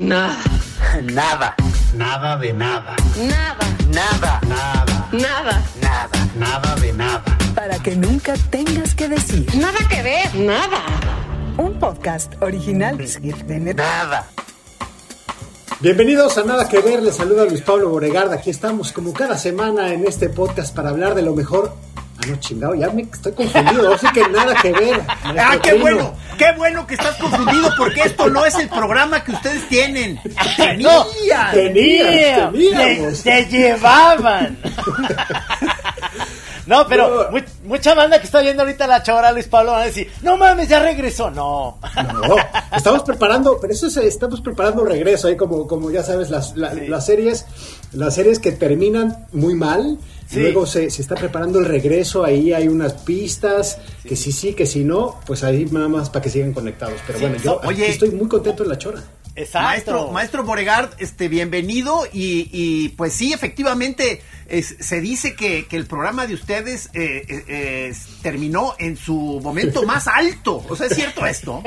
Nada. Nada. Nada de nada. Nada. Nada. Nada. Nada. Nada. Nada de nada. Para que nunca tengas que decir. Nada que ver. Nada. Un podcast original de Nada. Bienvenidos a Nada que Ver, les saluda Luis Pablo Boregarda. Aquí estamos como cada semana en este podcast para hablar de lo mejor. Ah, no, chingado, ya me estoy confundido. Así que nada que ver. Ah, qué bueno, qué bueno que estás confundido porque esto no es el programa que ustedes tienen. No, Tenían. Tenías, Te, llevaban. No, pero No. mucha banda que está viendo ahorita la chora Luis Pablo van a decir, no mames, ya regresó. No. No, estamos preparando, pero eso es, estamos preparando un regreso, ahí como, como ya sabes, las, la- las series, las series que terminan muy mal, Sí. luego se, se está preparando el regreso, ahí hay unas pistas, que si sí, que si no, pues ahí nada más para que sigan conectados. Pero Sí, bueno, yo oye. estoy muy contento en la chora. Exacto. Maestro, maestro Boregard, este, bienvenido y, y, pues sí, efectivamente, es- se dice que, que el programa de ustedes eh, eh, eh, terminó en su momento más alto. O sea, ¿es cierto esto?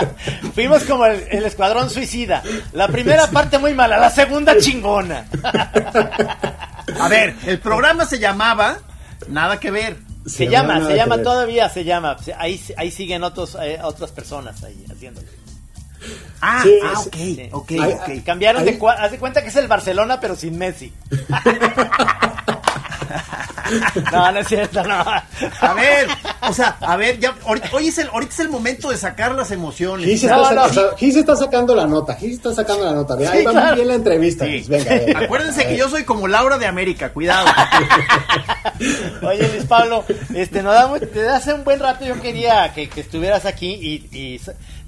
Fuimos como el, el escuadrón suicida. La primera parte muy mala, la segunda chingona. A ver, el programa se llamaba Nada que ver. Se, llama, se llama todavía, se llama. Ahí, ahí siguen otros, eh, otras personas ahí haciéndolo. Ah, Sí, ah, ok, Sí. ok, Ay, ok. ay, Cambiaron Ahí- de haz de cuenta que es el Barcelona, pero sin Messi. no, no es cierto, no. A ver, o sea, a ver, ya, ahorita, hoy es el, ahorita es el momento de sacar las emociones. Gis No, está, no. saca- Gis está sacando la nota, Gis está sacando la nota. Ahí Sí, va claro. muy bien la entrevista. Sí. Gis, venga, venga. Acuérdense que yo soy como Laura de América, cuidado. Oye, Luis Pablo, este, nos da desde hace un buen rato yo quería que, que estuvieras aquí y, y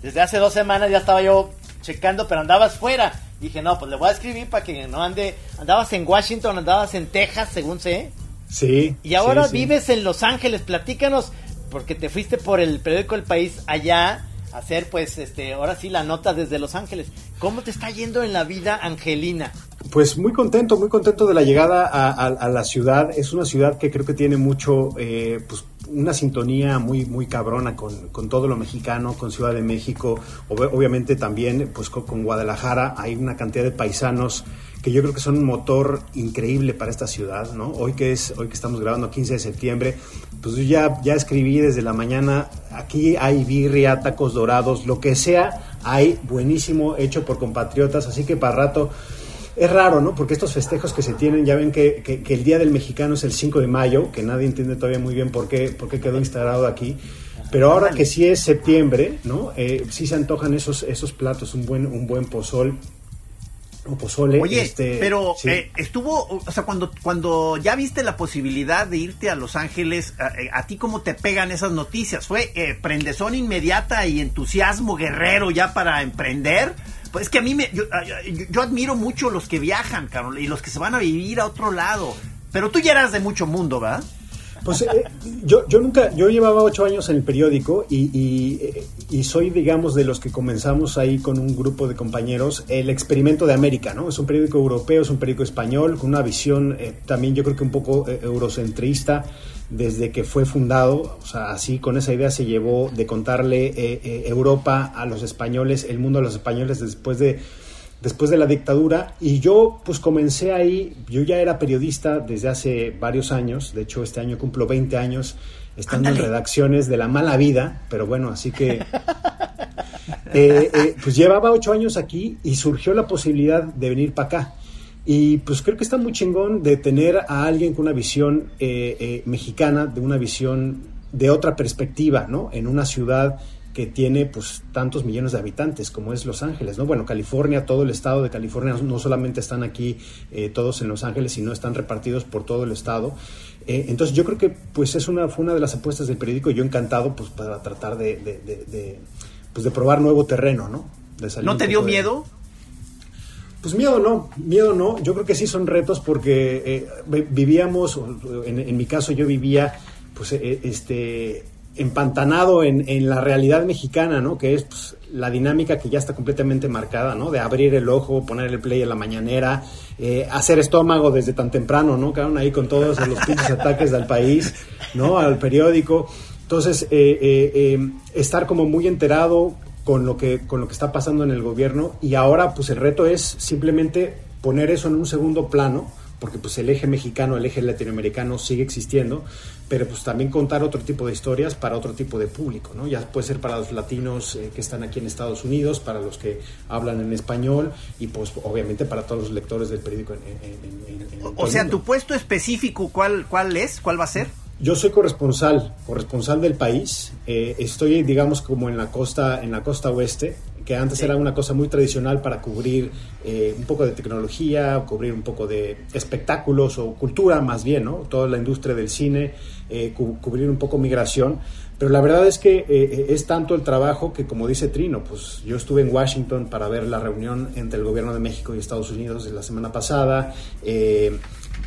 desde hace dos semanas ya estaba yo checando, pero andabas fuera. Dije, no, pues le voy a escribir para que no ande. Andabas en Washington, andabas en Texas, según sé. Sí. Y ahora sí, sí. vives en Los Ángeles. Platícanos, porque te fuiste por el periódico El País allá a hacer, pues, este, ahora sí la nota desde Los Ángeles. ¿Cómo te está yendo en la vida, Angelina? Pues muy contento, muy contento de la llegada a, a- a la ciudad. Es una ciudad que creo que tiene mucho, eh, pues una sintonía muy, muy cabrona con, con todo lo mexicano, con Ciudad de México, Ob- obviamente también pues co- con, Guadalajara. Hay una cantidad de paisanos que yo creo que son un motor increíble para esta ciudad, ¿no? Hoy que es, hoy que estamos grabando 15 de septiembre, pues yo ya, ya escribí desde la mañana, aquí hay birria, tacos dorados, lo que sea, hay buenísimo hecho por compatriotas, así que para rato es raro, ¿no? Porque estos festejos que se tienen, ya ven que, que- que el Día del Mexicano es el 5 de mayo, que nadie entiende todavía muy bien por qué, por qué quedó instalado aquí. Pero ahora que sí es septiembre, ¿no? Eh, sí se antojan esos, esos platos, un buen, un buen pozol o pozole. Oye, este, pero sí. eh, estuvo, o sea, cuando, cuando ya viste la posibilidad de irte a Los Ángeles, a, eh, a ti cómo te pegan esas noticias? ¿Fue eh, prendezón inmediata y entusiasmo guerrero ya para emprender? Pues es que a mí me, yo, yo- yo admiro mucho los que viajan, Carol, y los que se van a vivir a otro lado. Pero tú ya eras de mucho mundo, ¿verdad? Pues eh, yo, yo nunca, yo llevaba ocho años en el periódico y, y, eh, y soy, digamos, de los que comenzamos ahí con un grupo de compañeros el experimento de América, ¿no? Es un periódico europeo, es un periódico español, con una visión eh, también yo creo que un poco eh, eurocentrista desde que fue fundado, o sea, así con esa idea se llevó de contarle eh, Europa a los españoles, el mundo a los españoles después de después de la dictadura y yo pues comencé ahí, yo ya era periodista desde hace varios años, de hecho este año cumplo 20 años estando en redacciones de La Mala Vida, pero bueno, así que eh, eh, pues llevaba ocho años aquí y surgió la posibilidad de venir para acá. Y pues creo que está muy chingón de tener a alguien con una visión eh, mexicana, de una visión de otra perspectiva, ¿no? En una ciudad que tiene pues tantos millones de habitantes como es Los Ángeles, ¿no? Bueno, California, todo el estado de California no solamente están aquí eh, todos en Los Ángeles, sino están repartidos por todo el estado. Eh, entonces yo creo que pues es una fue una de las apuestas del periódico y yo encantado pues para tratar de, de, de- de, pues de probar nuevo terreno, ¿no? De salir ¿No te dio miedo? Pues miedo no, miedo no. Yo creo que sí son retos porque eh, vi- vivíamos, en, en mi caso yo vivía, pues, eh, este, empantanado en, en la realidad mexicana, ¿no? Que es pues, la dinámica que ya está completamente marcada, ¿no? De abrir el ojo, poner el play en la mañanera, eh, hacer estómago desde tan temprano, ¿no? Quedaron ahí con todos los pinches ataques del país, ¿no? Al periódico. Entonces, eh, eh, eh, estar como muy enterado con lo que con lo que está pasando en el gobierno y ahora pues el reto es simplemente poner eso en un segundo plano porque pues el eje mexicano, el eje latinoamericano sigue existiendo, pero pues también contar otro tipo de historias para otro tipo de público, ¿no? Ya puede ser para los latinos eh, que están aquí en Estados Unidos, para los que hablan en español y pues obviamente para todos los lectores del periódico en, en- en- en O, sea, tu puesto específico, ¿cuál, ¿cuál es? ¿Cuál va a ser? Yo soy corresponsal, corresponsal del país. Eh, estoy, digamos, como en la costa, en la costa oeste, que antes era una cosa muy tradicional para cubrir eh, un poco de tecnología, cubrir un poco de espectáculos o cultura más bien, ¿no? Toda la industria del cine, eh, cu- cubrir un poco migración. Pero la verdad es que eh, es tanto el trabajo que, como dice Trino, pues yo estuve en Washington para ver la reunión entre el gobierno de México y Estados Unidos de la semana pasada. Eh,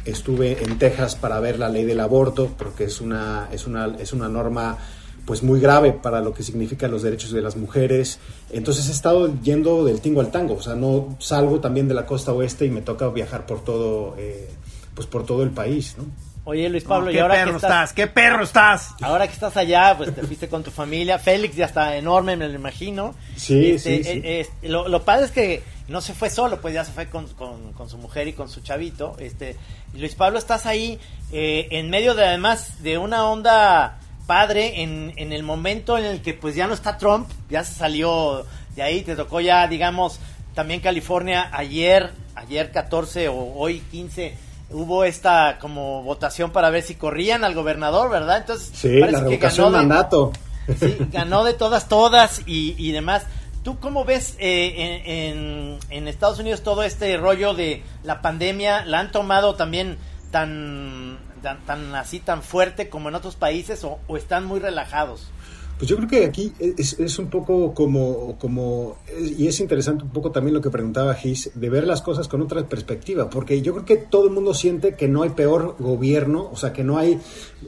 estuve en Texas para ver la ley del aborto, porque es una, es una, es una norma pues muy grave para lo que significan los derechos de las mujeres. Entonces he estado yendo del tingo al tango, o sea, no salgo también de la costa oeste y me toca viajar por todo, eh, pues por todo el país, ¿no? Oye, Luis Pablo, y ¿Qué ahora perro que estás? estás, ¿Qué perro estás? ahora que estás allá, pues te fuiste con tu familia. Félix ya está enorme, me lo imagino. Sí, Este, sí, sí. eh, eh, lo, lo padre es que no se fue solo, pues ya se fue con, con- con su mujer y con su chavito. Este, Luis Pablo, estás ahí eh, en medio de además de una onda padre en, en el momento en el que pues ya no está Trump, ya se salió de ahí, te tocó ya, digamos, también California ayer, ayer 14 o hoy 15 hubo esta como votación para ver si corrían al gobernador, ¿verdad? Entonces, Sí, parece la que revocación ganó de- mandato. Sí, ganó de todas, todas y, y demás. ¿Tú cómo ves eh, en, Estados Unidos todo este rollo de la pandemia? ¿La han tomado también tan, tan, así, tan fuerte como en otros países o están muy relajados? Pues yo creo que aquí es, es un poco como, como, y es interesante un poco también lo que preguntaba Gis, de ver las cosas con otra perspectiva, porque yo creo que todo el mundo siente que no hay peor gobierno, o sea, que no hay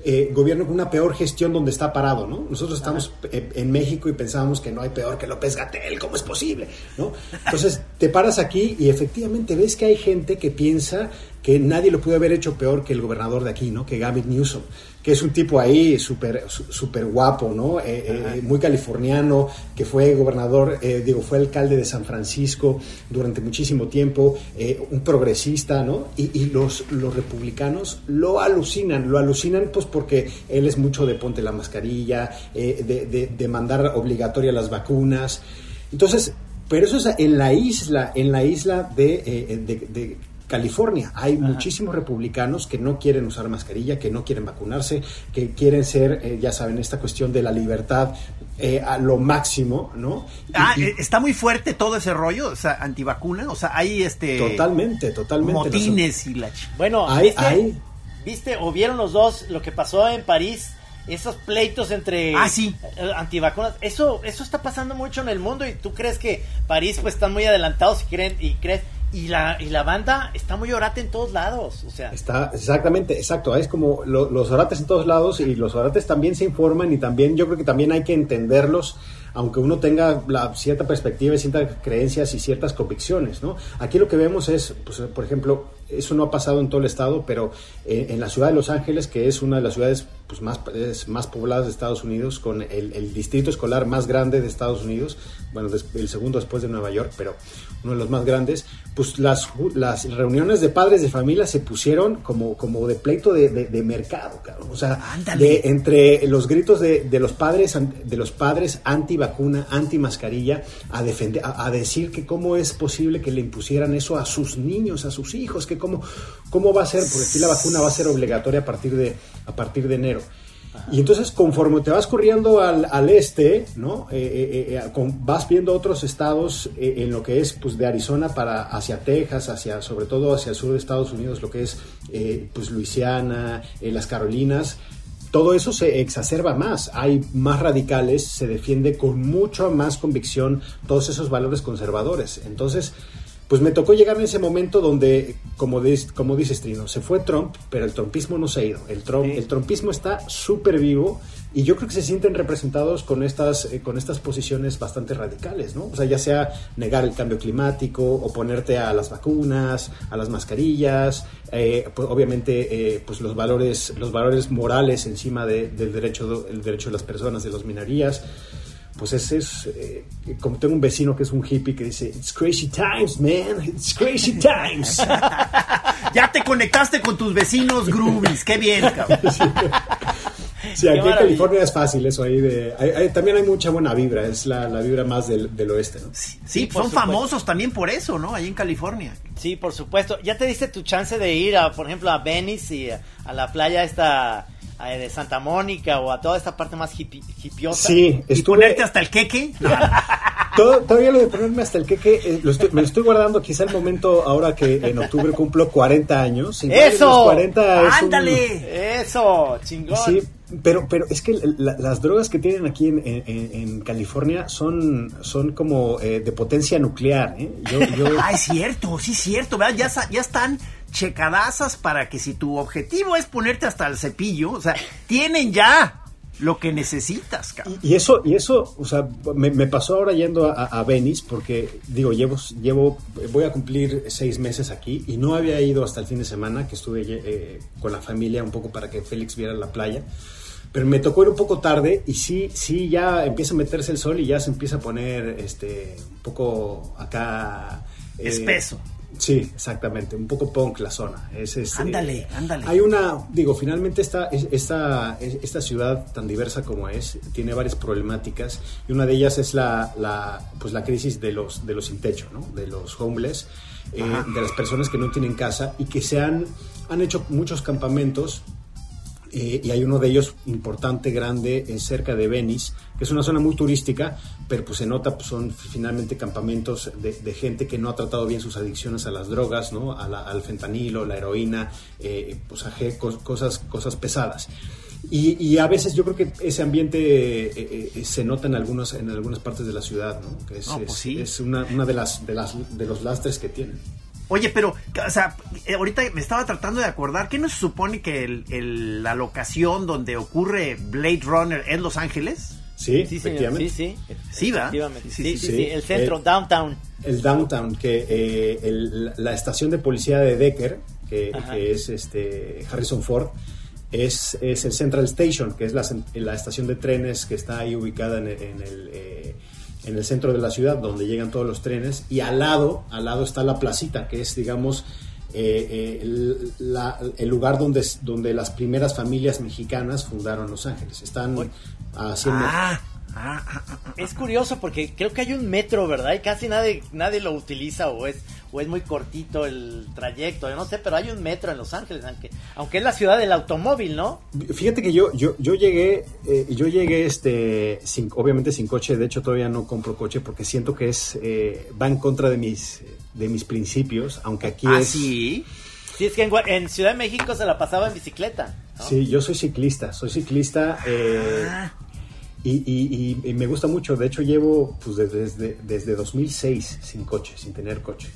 eh, gobierno con una peor gestión donde está parado, ¿no? Nosotros estamos eh, en México y pensábamos que no hay peor que López Gatel, ¿cómo es posible? ¿no? Entonces te paras aquí y efectivamente ves que hay gente que piensa que nadie lo pudo haber hecho peor que el gobernador de aquí, ¿no? Que Gavin Newsom, que es un tipo ahí súper su- súper guapo, ¿no? Eh, eh, muy californiano, que fue gobernador, eh, digo, fue alcalde de San Francisco durante muchísimo tiempo, eh, un progresista, ¿no? Y, y los, los republicanos lo alucinan, lo alucinan pues porque él es mucho de ponte la mascarilla, eh, de, de- de mandar obligatoria las vacunas. Entonces, pero eso es en la isla, en la isla de, eh, de- de California. Hay muchísimos republicanos que no quieren usar mascarilla, que no quieren vacunarse, que quieren ser, eh, ya saben, esta cuestión de la libertad eh, a lo máximo, ¿no? Ah, y- eh, está muy fuerte todo ese rollo, o sea, antivacuna, o sea, hay este totalmente, totalmente. motines y la Bueno, Hay- ¿viste, hay- ¿viste o vieron los dos lo que pasó en París? Esos pleitos entre Ah, sí. eh, antivacunas. Eso eso está pasando mucho en el mundo y tú crees que París pues están muy adelantados y creen y crees y la y la banda está muy orate en todos lados, o sea, Está, exactamente, exacto. Es como lo- los orates en todos lados y los orates también se informan y también yo creo que también hay que entenderlos, aunque uno tenga la cierta perspectiva, y ciertas creencias y ciertas convicciones, ¿no? Aquí lo que vemos es, pues, por ejemplo, eso no ha pasado en todo el estado, pero eh, en la ciudad de Los Ángeles, que es una de las ciudades pues, más, es más pobladas de Estados Unidos, con el, el distrito escolar más grande de Estados Unidos, bueno, el segundo después de Nueva York, pero uno de los más grandes, pues las, las reuniones de padres de familia se pusieron como, como de pleito de, de- de mercado, cabrón. O sea, de, entre los gritos de, de los padres de los padres anti vacuna, anti mascarilla, a defender, a, a decir que cómo es posible que le impusieran eso a sus niños, a sus hijos, que cómo, cómo va a ser, porque aquí la vacuna va a ser obligatoria a partir de, a partir de enero. Y entonces, conforme te vas corriendo al, al este, ¿no? Eh, eh, eh, con- vas viendo otros estados eh, en lo que es, pues, de Arizona para hacia Texas, hacia, sobre todo hacia el sur de Estados Unidos, lo que es, eh, pues, Luisiana, eh, las Carolinas. Todo eso se exacerba más. Hay más radicales, se defiende con mucha más convicción todos esos valores conservadores. Entonces, pues me tocó llegar en ese momento donde, como, dis- como dices Trino, se fue Trump, pero el trumpismo no se ha ido. El, Trump, el trumpismo está súper vivo y yo creo que se sienten representados con estas, eh, con estas posiciones bastante radicales, ¿no? O sea, ya sea negar el cambio climático, oponerte a las vacunas, a las mascarillas, eh, pues, obviamente eh, pues los valores, los valores morales encima de- del derecho, el derecho de las personas, de las minorías pues ese es, eh, como tengo un vecino que es un hippie que dice, it's crazy times, man, it's crazy times. Ya te conectaste con tus vecinos groovies. Qué bien, cabrón. Sí, aquí en. California es fácil eso ahí de... hay- hay- también hay mucha buena vibra, es la, la vibra más del, del oeste, ¿no? Sí, son supuesto. famosos también por eso, ¿no? Ahí en California. Sí, por supuesto. ¿Ya te diste tu chance de ir, a, por ejemplo, a Venice y a, a la playa esta de Santa Mónica o a toda esta parte más hippie, hippiosa? Sí, Y estuve... ponerte hasta el queque. Todo- todavía lo de ponerme hasta el queque, eh, lo estoy- me lo estoy guardando quizá el momento ahora que en octubre cumplo 40 años. ¡Eso! los 40 es un- ¡Ándale! Eso, chingón. Sí, pero, pero es que la- las drogas que tienen aquí en, en- en California son, son como eh, de potencia nuclear. ¿eh? Yo, yo- Ah, es cierto, sí es cierto, ¿verdad? Ya, ya están checadazas para que si tu objetivo es ponerte hasta el cepillo, o sea, tienen ya lo que necesitas, cabrón. y eso, y eso, o sea, me, me pasó ahora yendo a, a Venice porque, digo, llevo, llevo, voy a cumplir seis meses aquí y no había ido hasta el fin de semana que estuve eh, con la familia un poco para que Félix viera la playa. Pero me tocó ir un poco tarde y sí, sí, ya empieza a meterse el sol y ya se empieza a poner, este, un poco acá... eh, Espeso. Sí, exactamente, un poco punk la zona. Es, es, Ándale, eh, ándale. Hay una, digo, finalmente esta, es- esta, es- esta ciudad tan diversa como es, tiene varias problemáticas y una de ellas es la, la, pues la crisis de los, de los sin techo, ¿no? de los homeless, eh, de las personas que no tienen casa y que se han, han hecho muchos campamentos eh, y hay uno de ellos importante, grande, eh, cerca de Venice, que es una zona muy turística, pero pues se nota, pues son finalmente campamentos de, de gente que no ha tratado bien sus adicciones a las drogas, ¿no? A la- al fentanilo, la heroína, eh, pues a cosas, cosas pesadas. Y, y a veces yo creo que ese ambiente eh, eh, se nota en algunas, en algunas partes de la ciudad, ¿no? Que es, No, pues es una, una de, las, de, las, de los lastres que tienen. Oye, pero, o sea, eh, ahorita me estaba tratando de acordar, ¿qué no se supone que el- el- la locación donde ocurre Blade Runner es Los Ángeles? Sí, Sí, señor. efectivamente. Sí, sí. Sí, ¿va? Efectivamente. Sí, Sí, sí, sí, sí. sí. El centro, Eh, downtown. el downtown que eh, el- la estación de policía de Decker que, que es este Harrison Ford es, es el Central Station que es la, cen- la estación de trenes que está ahí ubicada en el, en el, eh, en el centro de la ciudad donde llegan todos los trenes y al lado al lado está la placita que es digamos eh, eh, el, la- el lugar donde, donde las primeras familias mexicanas fundaron Los Ángeles. Están haciendo Ah, ah, ah, ah. Es curioso porque creo que hay un metro, ¿verdad? Y casi nadie, nadie lo utiliza o es, o es muy cortito el trayecto, yo no sé, pero hay un metro en Los Ángeles, aunque, aunque es la ciudad del automóvil, ¿no? Fíjate que yo, yo, yo llegué, eh, yo llegué este, sin, obviamente sin coche, de hecho todavía no compro coche porque siento que es, eh, va en contra de mis, de mis principios, aunque aquí Ah, es... sí. Sí, es que en, Ciudad de México se la pasaba en bicicleta. ¿no? Sí, yo soy ciclista, soy ciclista eh, Ah, y, y- y- y me gusta mucho, de hecho llevo pues desde, desde, desde 2006 sin coche, sin tener coche.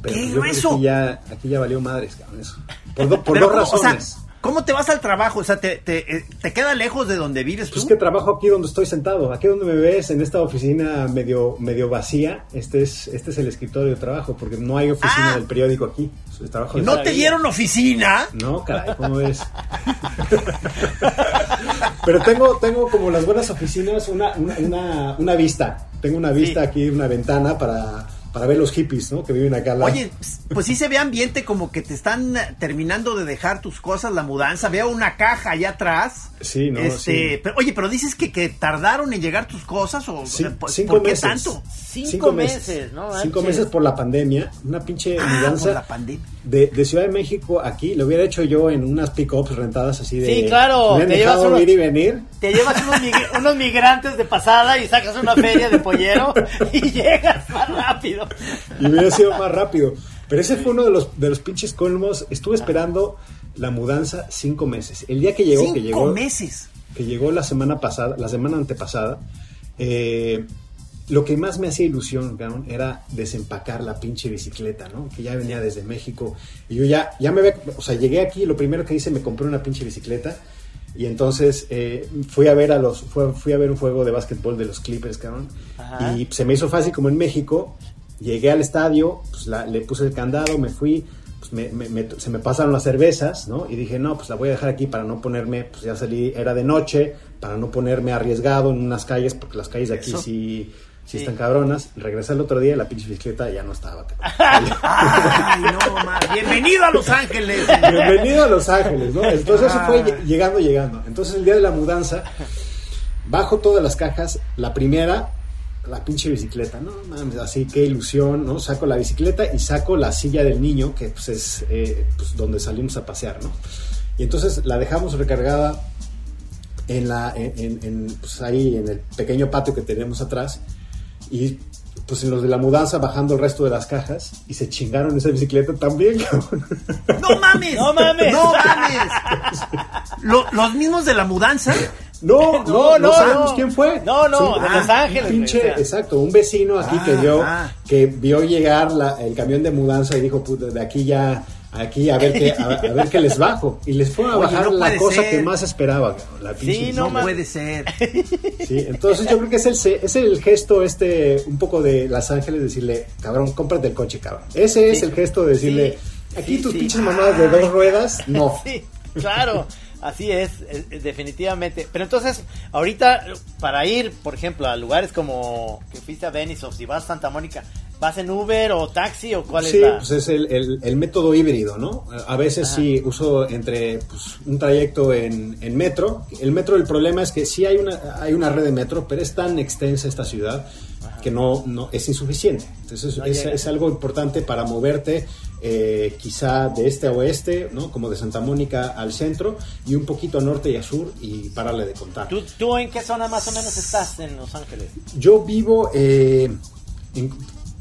Pero ¡Qué pues, yo creo que aquí ya, aquí ya valió madres, cabrón, eso. Por, do- por dos ¿cómo, o sea, razones. ¿Cómo te vas al trabajo? O sea, ¿te, te, eh, te queda lejos de donde vives Pues tú? que trabajo aquí donde estoy sentado, aquí donde me ves, en esta oficina medio, medio vacía, este es, este es el escritorio de trabajo, porque no hay oficina Ah. del periódico aquí. Trabajo ¿No te dieron oficina? No, caray, ¿cómo ves? Pero tengo, tengo como las buenas oficinas una, una, una, una vista. Tengo una vista Sí. aquí, una ventana para, para ver los hippies, ¿no? Que viven acá lado. Oye, pues sí se ve ambiente como que te están terminando de dejar tus cosas, la mudanza. Veo una caja allá atrás. Sí, no, Este, sí. pero, oye, pero dices que, que tardaron en llegar tus cosas o, o Sí, sea, ¿por, cinco por qué meses. tanto? Cinco meses, ¿no? Cinco meses por la pandemia. Una pinche Ah, mudanza. por la pandemia. De, de Ciudad de México aquí, lo hubiera hecho yo en unas pick-ups rentadas así de... Sí, claro, Me han te dejado llevas unos- ir y venir. Te llevas unos, mig- unos migrantes de pasada y sacas una feria de pollero y llegas más rápido. Y hubiera sido más rápido. Pero ese fue uno de los, de los pinches colmos. Estuve esperando la mudanza cinco meses. El día que llegó, Cinco que llegó, meses. que llegó la semana pasada, la semana antepasada, eh, lo que más me hacía ilusión, cabrón, era desempacar la pinche bicicleta, ¿no? Que ya venía desde México. Y yo ya, ya me había, o sea, llegué aquí, lo primero que hice, me compré una pinche bicicleta. Y entonces eh, fui a ver a los, fui, fui a ver un juego de básquetbol de los Clippers, cabrón. Ajá. Y se me hizo fácil como en México. Llegué al estadio, pues la- le puse el candado, me fui, pues, me- me- me- se me pasaron las cervezas, ¿no? Y dije, no, pues la voy a dejar aquí para no ponerme, pues ya salí, era de noche, para no ponerme arriesgado en unas calles, porque las calles de aquí Eso. sí, Sí. están cabronas. Regresé el otro día y la pinche bicicleta ya no estaba. Ay, no. Bienvenido a Los Ángeles. Bienvenido a Los Ángeles, ¿no? Entonces eso fue Ah. lle- llegando, llegando. Entonces el día de la mudanza, bajo todas las cajas, la primera, la pinche bicicleta, ¿no? Mames, así, qué ilusión, ¿no? Saco la bicicleta y saco la silla del niño, que pues es eh, pues, donde salimos a pasear, ¿no? Y entonces la dejamos recargada en la, en, pues ahí en el pequeño patio que tenemos atrás y pues en los de la mudanza bajando el resto de las cajas y se chingaron esa bicicleta también, cabrón. No mames. No mames. No mames. Lo- los mismos de la mudanza. No, no, No, no, no, sabemos no. quién fue. No, no, Sí, de ah, Los Ángeles, un pinche, exacto, un vecino aquí que Ah, vio ah. que vio llegar la- el camión de mudanza y dijo, puta, de aquí ya aquí a ver qué a, a ver qué les bajo y les fue a Oye, bajar no la cosa ser. que más esperaba, cabrón, la pinche Sí. No ma- puede ser. Sí, entonces yo creo que es el es el gesto este un poco de Los Ángeles decirle, cabrón, cómprate el coche, cabrón. Ese es Sí. el gesto de decirle, Sí, aquí sí, tus sí. pinches mamadas de dos ruedas, no. Sí, claro, así es, es- es definitivamente. Pero entonces, ahorita, para ir, por ejemplo, a lugares como que fuiste a Venice o si vas a Santa Mónica, ¿vas en Uber o taxi o cuál Sí, es la...? pues es el, el- el método híbrido, ¿no? A veces Ajá. sí uso entre pues, un trayecto en, en metro. El metro, el problema es que sí hay una, hay una red de metro, pero es tan extensa esta ciudad que no, no es insuficiente. Entonces No es, es algo importante para moverte eh, quizá de este a oeste, ¿no? Como de Santa Mónica al centro y un poquito a norte y a sur y pararle de contar. ¿Tú, tú en qué zona más o menos estás en Los Ángeles? Yo vivo, eh, en-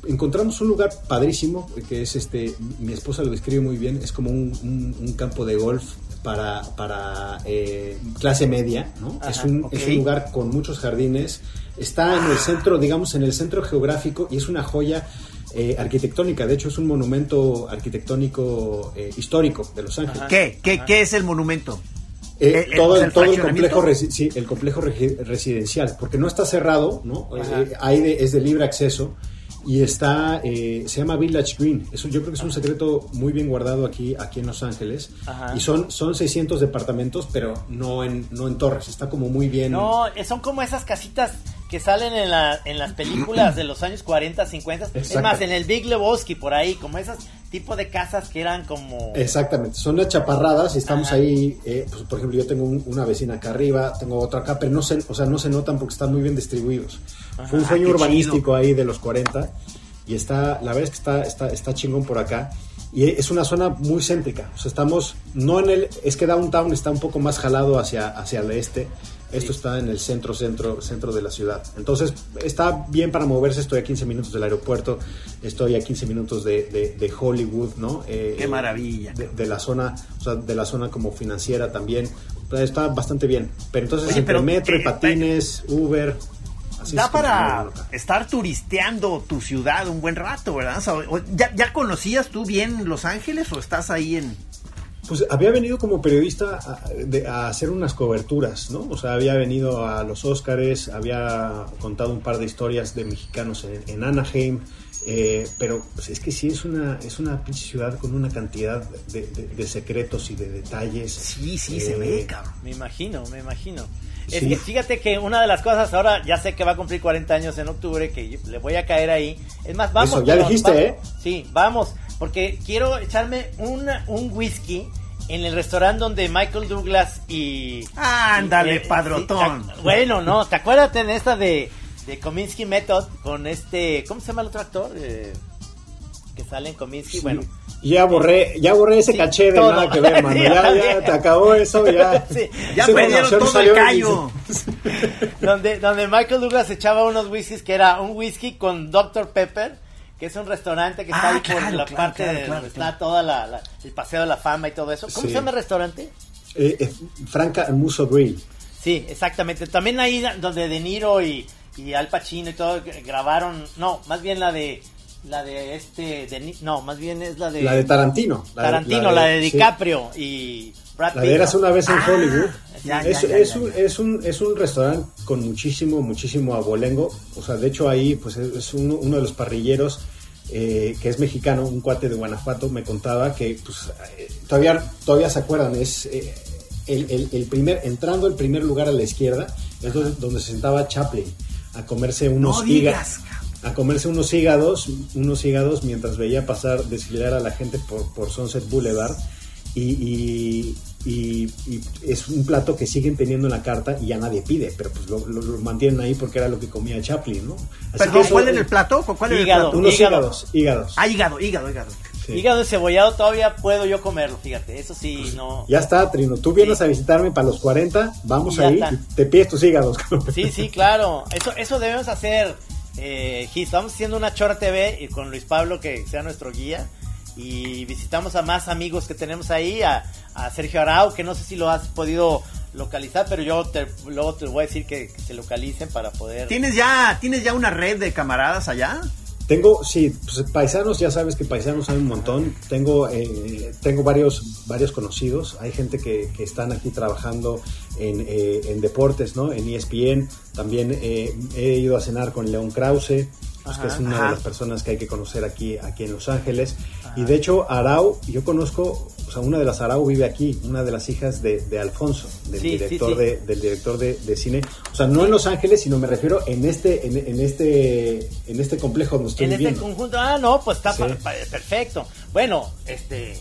encontramos un lugar padrísimo, que es este, mi esposa lo describe muy bien, es como un, un- un campo de golf para, para eh, clase media, ¿no? Ajá, es, un, es un lugar con muchos jardines, está en el centro, digamos, en el centro geográfico y es una joya eh, arquitectónica, de hecho es un monumento arquitectónico eh, histórico de Los Ángeles. ¿Qué? ¿Qué, ¿Qué es el monumento? Eh, Eh, todo, el, todo el complejo, resi- sí, el complejo residencial, porque no está cerrado, ¿no? Eh, hay de- es de libre acceso y está, eh, se llama Village Green. Eso yo creo que es un secreto muy bien guardado aquí, aquí en Los Ángeles. Ajá. Y son, son 600 departamentos, pero no en, no en torres. Está como muy bien. No, eh, son como esas casitas que salen en, la, en las películas de los años 40, 50. Es Exacto. más, en el Big Lebowski, por ahí, como esas tipo de casas que eran como... Exactamente, son las chaparradas y estamos Ajá. ahí, eh, pues, por ejemplo, yo tengo un- una vecina acá arriba, tengo otra acá, pero no se, o sea, no se notan porque están muy bien distribuidos. Fue un Ah, sueño qué urbanístico ahí de los 40 y está, la verdad es que está, está, está chingón por acá. Y es una zona muy céntrica, o sea, estamos, no en el, es que Downtown está un poco más jalado hacia, hacia el este, esto está en el centro, centro, centro de la ciudad. Entonces, está bien para moverse, estoy a 15 minutos del aeropuerto, estoy a 15 minutos de, de- de Hollywood, ¿no? Eh, Qué maravilla. De, de la zona, o sea, de la zona como financiera también. Está bastante bien. Pero entonces Oye, entre pero, metro y eh, patines, Uber, así Da es para estar turisteando tu ciudad un buen rato, ¿verdad? O sea, o- ¿ya, ¿Ya conocías tú bien Los Ángeles o estás ahí en...? Pues había venido como periodista a, de- a hacer unas coberturas, ¿no? O sea, había venido a los Óscares, había contado un par de historias de mexicanos en, en Anaheim, eh, pero pues es que sí es una es una pinche ciudad con una cantidad de, de- de secretos y de detalles. Sí, sí, se Eh, ve, cabrón. Me imagino, me imagino. Es Sí. que fíjate que una de las cosas, ahora ya sé que va a cumplir 40 años en octubre, que le voy a caer ahí. Es más, vamos. Eso, ya dijiste, vamos. ¿eh? Sí, vamos, porque quiero echarme una, un whisky en el restaurante donde Michael Douglas y... Ándale, y- eh, padrotón. bueno, no, ¿te acuerdas en esta de, de Kominsky Method con este... ¿Cómo se llama el otro actor? Eh, que sale en Kominsky, Sí. bueno. Ya borré, ya borré ese Sí, caché de todo. nada que ver, mano. Sí, Ya, ya te acabó eso, ya. Sí, Ya perdieron todo el callo. donde, donde Michael Douglas echaba unos whiskies que era un whisky con Dr. Pepper, que es un restaurante que está Ah, ahí por la claro, parte claro, de claro, donde está toda la, la- el paseo de la fama y todo eso. ¿Cómo Sí. se llama el restaurante? Eh, eh, Franca Muso Grill. Sí, exactamente. También ahí donde De Niro y, y Al Pacino y todo grabaron, no, más bien la de la de este de no, más bien es la de La de Tarantino. La de- Tarantino, la de, sí. DiCaprio y Brad La Pitt. una vez en Ah, Hollywood. ya, es, ya, ya, es ya, un, es, un, es un restaurante con muchísimo, muchísimo abolengo. O sea, de hecho ahí pues es uno, uno de los parrilleros eh, que es mexicano, un cuate de Guanajuato, me contaba que pues, eh, todavía, todavía se acuerdan, es eh, el, el- el primer, entrando el primer lugar a la izquierda, es donde, donde se sentaba Chaplin a comerse unos No hígados. A comerse unos hígados, unos hígados mientras veía pasar, desfilar a la gente por, por Sunset Boulevard. Y, y- y- y es un plato que siguen teniendo en la carta y ya nadie pide, pero pues lo, lo- lo mantienen ahí porque era lo que comía Chaplin, ¿no? Así que eso- ¿cuál era el plato? ¿Cuál era Hígado. el plato? Unos Hígado. hígados, hígados. Ah, hígado, hígado, hígado. Sí. Hígado encebollado todavía puedo yo comerlo, fíjate. Eso sí, no. Ya está, Trino. Tú vienes Sí. a visitarme para los 40, vamos ahí y te pides tus hígados. Sí, sí, claro. Eso, eso debemos hacer. Eh, Gis. estamos haciendo una Chora TV y con Luis Pablo, que sea nuestro guía. Y visitamos a más amigos que tenemos ahí. A, a Sergio Arau, que no sé si lo has podido localizar, pero yo te, luego te voy a decir que, que se localicen para poder. ¿Tienes ya, ¿Tienes ya una red de camaradas allá? Tengo, sí, pues, paisanos, ya sabes que paisanos hay un montón. Tengo, eh, tengo varios, varios conocidos. Hay gente que, que están aquí trabajando en, eh, en deportes, ¿no? En ESPN. También eh, he ido a cenar con León Krause, pues, que es una ajá. de las personas que hay que conocer aquí, aquí en Los Ángeles. Y de hecho, Arau, yo conozco, o sea, una de las Arau vive aquí, una de las hijas de, de Alfonso, del Sí, director, sí. De, del director de, de cine. O sea, no en Los Ángeles, sino me refiero en este, en, en este, en este complejo donde estoy en este viviendo. conjunto, ah, no, pues está pa- perfecto. Bueno, este,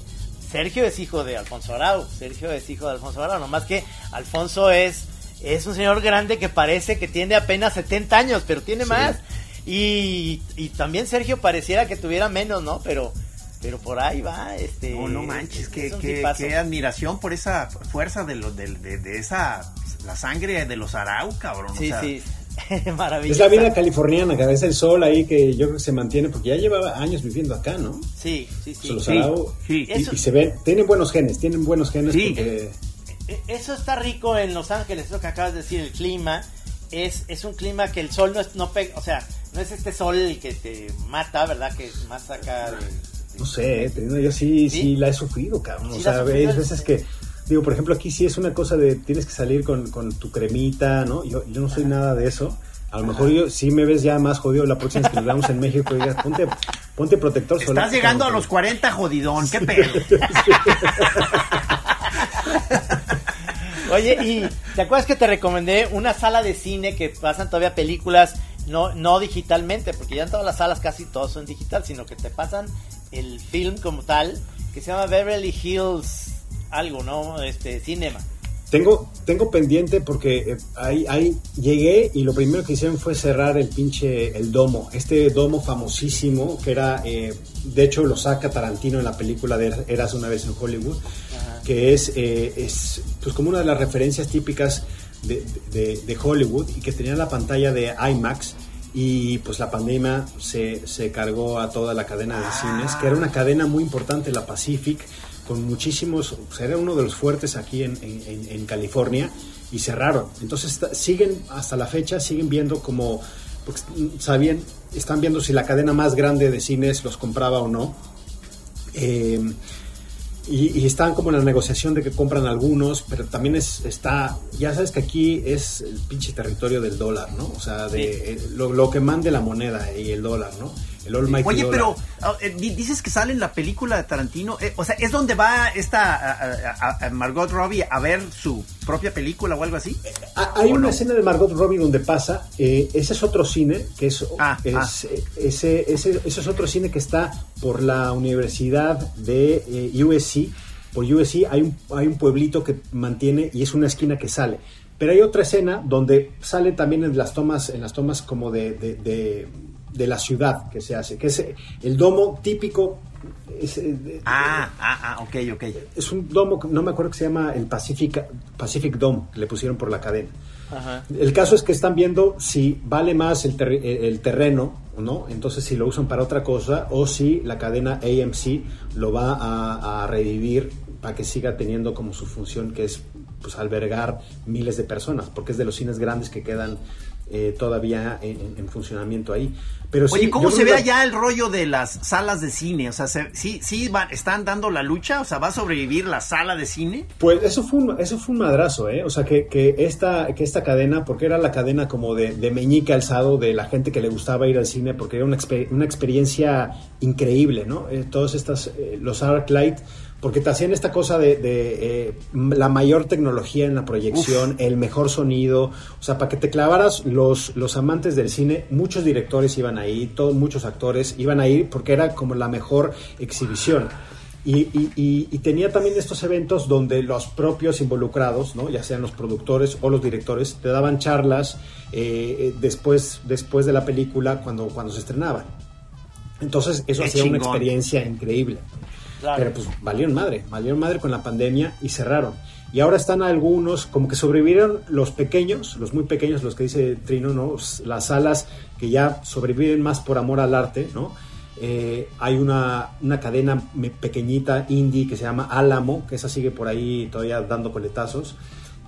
Sergio es hijo de Alfonso Arau, Sergio es hijo de Alfonso Arau, nomás que Alfonso es, es un señor grande que parece que tiene apenas 70 años, pero tiene Sí. más. Y, y también Sergio pareciera que tuviera menos, ¿no? Pero, pero por ahí va, este. No, no manches, es qué, qué- admiración por esa fuerza de, los de, de, de esa, la sangre de los Arau, cabrón. o Sí, sea, sí, maravilloso. Es la vida californiana, que es el sol ahí que yo creo que se mantiene, porque ya llevaba años viviendo acá, ¿no? Sí, sí, sí. Los Sí, Arau, sí. y, Eso- y se ven, tienen buenos genes, tienen buenos genes Sí. porque E- Eso está rico en Los Ángeles, eso que acabas de decir, el clima. Es, es un clima que el sol no es, no pega, o sea, no es este sol que te mata, ¿verdad? Que es más de- no sé, te digo, yo sí, ¿Sí? sí, la he sufrido, cabrón. Sí o sea, sufrido, hay veces que, digo, por ejemplo, aquí sí es una cosa de tienes que salir con, con tu cremita, ¿no? Yo, yo no soy nada de eso. A lo mejor yo sí me ves ya más jodido la próxima vez que nos veamos en México y digas, ponte, ponte protector solar. Estás llegando a los 40, jodidón, qué pedo. Oye, y ¿te acuerdas que te recomendé una sala de cine que pasan todavía películas no, no digitalmente? Porque ya en todas las salas casi todos son digital, sino que te pasan el film como tal, que se llama Beverly Hills algo, ¿no? Este, cinema. Tengo, tengo pendiente porque eh, ahí, ahí llegué y lo primero que hicieron fue cerrar el pinche, el domo, este domo famosísimo que era, eh, de hecho lo saca Tarantino en la película de Eras una vez en Hollywood, que es, eh, es pues como una de las referencias típicas de, de- de Hollywood y que tenía la pantalla de IMAX y pues la pandemia se, se cargó a toda la cadena de cines, que era una cadena muy importante, la Pacific, con muchísimos, pues, era uno de los fuertes aquí en, en- California y cerraron. Entonces siguen, hasta la fecha, siguen viendo como, pues, sabían, están viendo si la cadena más grande de cines los compraba o no. Eh, y, y están como en la negociación de que compran algunos, pero también es, está, ya sabes que aquí es el pinche territorio del dólar, ¿no? O sea, de Sí. eh, lo, lo que mande la moneda y el dólar, ¿no? El almighty Oye, dólar. pero ah, eh, di- dices que sale en la película de Tarantino. eh, o sea, ¿es donde va esta a- a- a- a Margot Robbie a ver su propia película o algo así? Ah, Hay ¿O una no? escena de Margot Robbie donde pasa, eh, ese es otro cine, que es, Ah, es- ah. eh, Ese, ese, ese es otro cine que está por la Universidad de eh, USC. Por USC hay un, hay un pueblito que mantiene y es una esquina que sale. Pero hay otra escena donde sale también en las tomas, en las tomas como de, de, de- de la ciudad que se hace, que es eh, el domo típico. es, eh, de- Ah, ah, ah, ok, ok. es un domo, no me acuerdo que se llama el Pacific, Pacific Dome, que le pusieron por la cadena. Ajá. El caso es que están viendo si vale más el, terre- el terreno, ¿no? Entonces si lo usan para otra cosa o si la cadena AMC lo va a, a revivir para que siga teniendo como su función que es pues albergar miles de personas, porque es de los cines grandes que quedan eh, todavía en, en- en funcionamiento ahí. Pero Oye, sí, ¿cómo se ve que- allá el rollo de las salas de cine? O sea, se- ¿sí, sí van- están dando la lucha? O sea, ¿va a sobrevivir la sala de cine? Pues eso fue un, eso fue un madrazo, ¿eh? O sea, que, que, esta, que esta cadena, porque era la cadena como de, de meñique alzado de la gente que le gustaba ir al cine, porque era una, exper- una experiencia increíble, ¿no? Eh, todos estas, eh, los Arclight, porque te hacían esta cosa de, de, eh, la mayor tecnología en la proyección, el mejor sonido, o sea, para que te clavaras los, los amantes del cine, muchos directores iban ahí, todos, muchos actores iban ahí porque era como la mejor exhibición. Y, y- y- y tenía también estos eventos donde los propios involucrados, ¿no? ya sean los productores o los directores, te daban charlas eh, eh, después, después de la película cuando, cuando se estrenaban. Entonces eso Qué hacía una experiencia increíble. Claro. Pero pues valieron madre, valieron madre con la pandemia y cerraron. Y ahora están algunos, como que sobrevivieron los pequeños, los muy pequeños, los que dice Trino, ¿no? Las salas que ya sobreviven más por amor al arte, ¿no? Eh, hay una, una cadena pequeñita indie que se llama Álamo, que esa sigue por ahí todavía dando coletazos.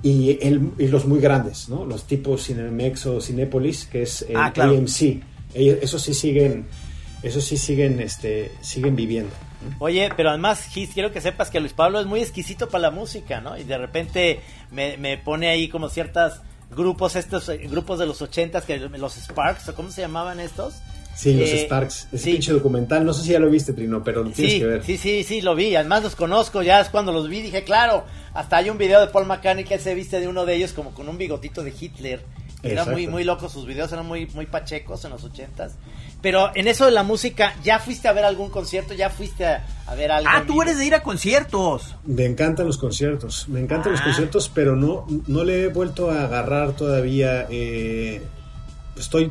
Y, el- y los muy grandes, ¿no? Los tipos Cinemex o Cinépolis, que es el Ah, claro. AMC. Ellos- Esos sí siguen, esos sí siguen, este, siguen viviendo. Oye, pero además, Gis, quiero que sepas que Luis Pablo es muy exquisito para la música, ¿no? Y de repente me, me pone ahí como ciertas grupos, estos eh, grupos de los ochentas, que los Sparks, ¿o cómo se llamaban estos? Sí, los Eh, Sparks. Ese sí. pinche documental, no sé si ya lo viste, Trino, pero lo tienes Sí, que ver. sí, sí, sí, lo vi. Además los conozco, ya es cuando los vi, dije, claro, hasta hay un video de Paul McCartney que se viste de uno de ellos como con un bigotito de Hitler. Era muy, muy loco, sus videos eran muy, muy pachecos en los ochentas. Pero en eso de la música, ¿ya fuiste a ver algún concierto? ¿Ya fuiste a, a ver algo? Ah, tú vivo? eres de ir a conciertos. Me encantan los conciertos, me encantan los Ah. conciertos, pero no, no le he vuelto a agarrar todavía. eh, estoy,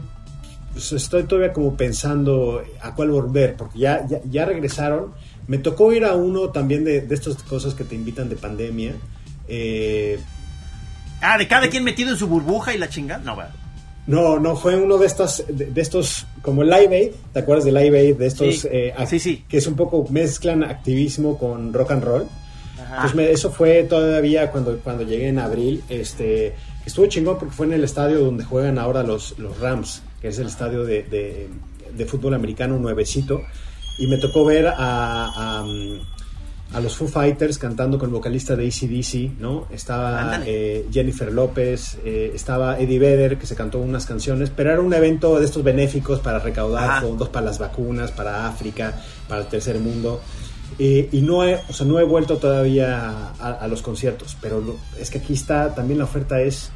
pues, estoy todavía como pensando a cuál volver, porque ya, ya, ya regresaron. Me tocó ir a uno también de, de estas cosas que te invitan de pandemia. eh, Ah, de cada quien metido en su burbuja y la chingada. No, va. No, no, fue uno de estas, de, de estos, como Live Aid, ¿te acuerdas de Live Aid? De estos, Sí. eh, Sí, sí. que es un poco, mezclan activismo con rock and roll. Ajá. Entonces me- eso fue todavía cuando, cuando llegué en abril, este, estuvo chingón porque fue en el estadio donde juegan ahora los, los Rams, que es el estadio de, de- de fútbol americano nuevecito, y me tocó ver a, a, mm, a los Foo Fighters cantando con el vocalista de ACDC, ¿no? Estaba eh, Jennifer López, eh, estaba Eddie Vedder, que se cantó unas canciones, pero era un evento de estos benéficos para recaudar Ajá. fondos para las vacunas, para África, para el tercer mundo. Eh, y no he, o sea, no he vuelto todavía a, a los conciertos, pero lo- es que aquí está, también la oferta es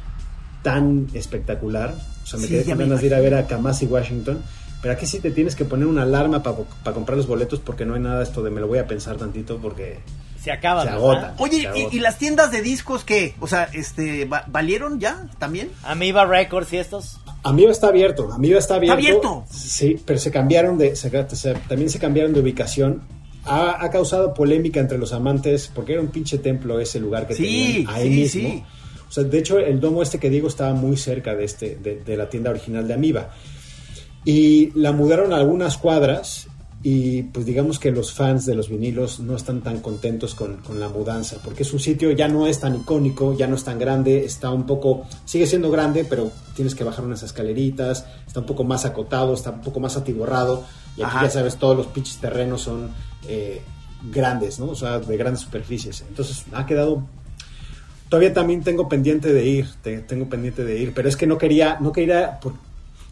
tan espectacular. O sea, me Sí, quedé con me ganas de ir a ver a. Kamasi Washington. Pero aquí sí te tienes que poner una alarma para comprar los boletos porque no hay nada de esto de me lo voy a pensar tantito porque Se acaba, se agota. Oye, se ¿y, agota. y las tiendas de discos qué? O sea, este, ¿va- ¿valieron ya también? Amiba Records y estos. Amiba está abierto, Amiba está abierto. abierto? Sí, pero se cambiaron de, se- se- también se cambiaron de ubicación. Ha, ha causado polémica entre los amantes porque era un pinche templo ese lugar que Sí, tenían ahí sí, mismo. sí. O sea, de hecho, el domo este que digo estaba muy cerca de este, de, de la tienda original de Amiba. Y la mudaron a algunas cuadras y pues digamos que los fans de los vinilos no están tan contentos con, con la mudanza, porque su sitio ya no es tan icónico, ya no es tan grande, está un poco, sigue siendo grande, pero tienes que bajar unas escaleritas, está un poco más acotado, está un poco más atiborrado, y aquí Ajá. ya sabes, todos los pinches terrenos son eh, grandes, ¿no? O sea, de grandes superficies. Entonces ha quedado Todavía también tengo pendiente de ir, te- tengo pendiente de ir, pero es que no quería, no quería, por-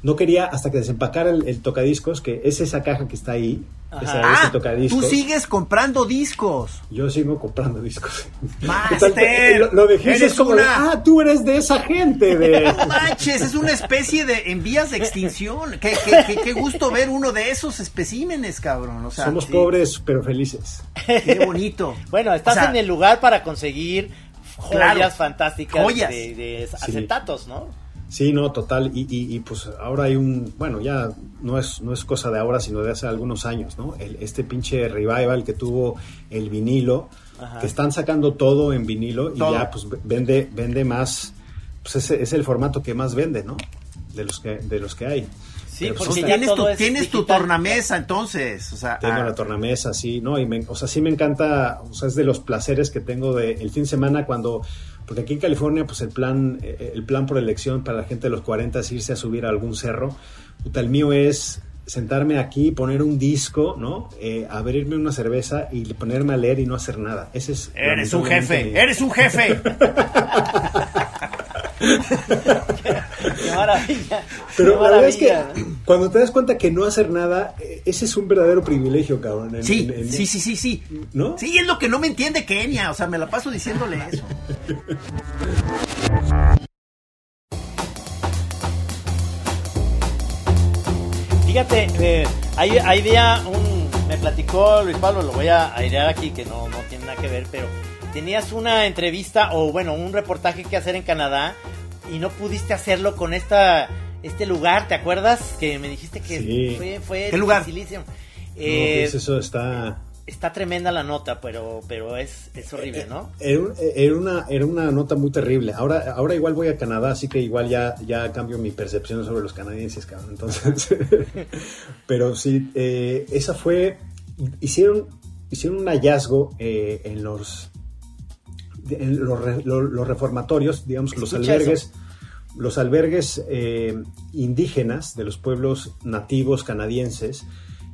no quería hasta que desempacara el, el tocadiscos, que es esa caja que está ahí, esa- Ah, ese tocadiscos. tú sigues comprando discos. Yo sigo comprando discos. Master, Total, lo, lo dejé eres es como de, ah, tú eres de esa gente de... No manches, es una especie de en vías de extinción. Qué, qué- qué- qué gusto ver uno de esos especímenes, cabrón. O sea, Somos sí, pobres pero felices. Qué bonito. Bueno, estás O sea, en el lugar para conseguir joyas Claro, fantásticas joyas. de, de acetatos, ¿no? Sí, no, total. Y, y- y, pues ahora hay un, bueno, ya no es, no es cosa de ahora, sino de hace algunos años, ¿no? El- este pinche revival que tuvo el vinilo, Ajá. que están sacando todo en vinilo y Todo. ya pues vende, vende más, pues ese es el formato que más vende, ¿no? De los que, de los que hay. Sí, Pero, pues, porque ya tienes todo tu, es tienes tu tornamesa, entonces. O sea, Tengo ah, la tornamesa, sí, ¿no? Y me, o sea, sí me encanta, o sea, es de los placeres que tengo de el fin de semana cuando Porque aquí en California, pues el plan, eh, el plan por elección para la gente de los 40 es irse a subir a algún cerro. Puta, el mío es sentarme aquí, poner un disco, ¿no? Eh, abrirme una cerveza y ponerme a leer y no hacer nada. Ese es Eres un jefe, mi- eres un jefe. Qué maravilla. Pero qué la verdad es que cuando te das cuenta que no hacer nada, eh, ese es un verdadero privilegio, cabrón. en- Sí, en- en- sí, sí, sí, sí. ¿No? Sí, es lo que no me entiende Kenia. O sea, me la paso diciéndole eso. Fíjate, eh, ahí, ahí había un. Me platicó Luis Pablo, lo voy a airear aquí, que no, no tiene nada que ver, pero tenías una entrevista o, bueno, un reportaje que hacer en Canadá y no pudiste hacerlo con esta este lugar, ¿te acuerdas? Que me dijiste que Sí. fue, fue ¿Qué lugar? No, Eh, pues eso está... Está tremenda la nota, pero, pero es, es horrible, ¿no? Era, un- era una, era una nota muy terrible. Ahora, ahora igual voy a Canadá, así que igual ya, ya cambio mi percepción sobre los canadienses, cabrón. Entonces, pero sí, eh, esa fue, hicieron, hicieron un hallazgo eh, en los, en los, re- lo- los reformatorios, digamos, los albergues, los albergues eh, indígenas de los pueblos nativos canadienses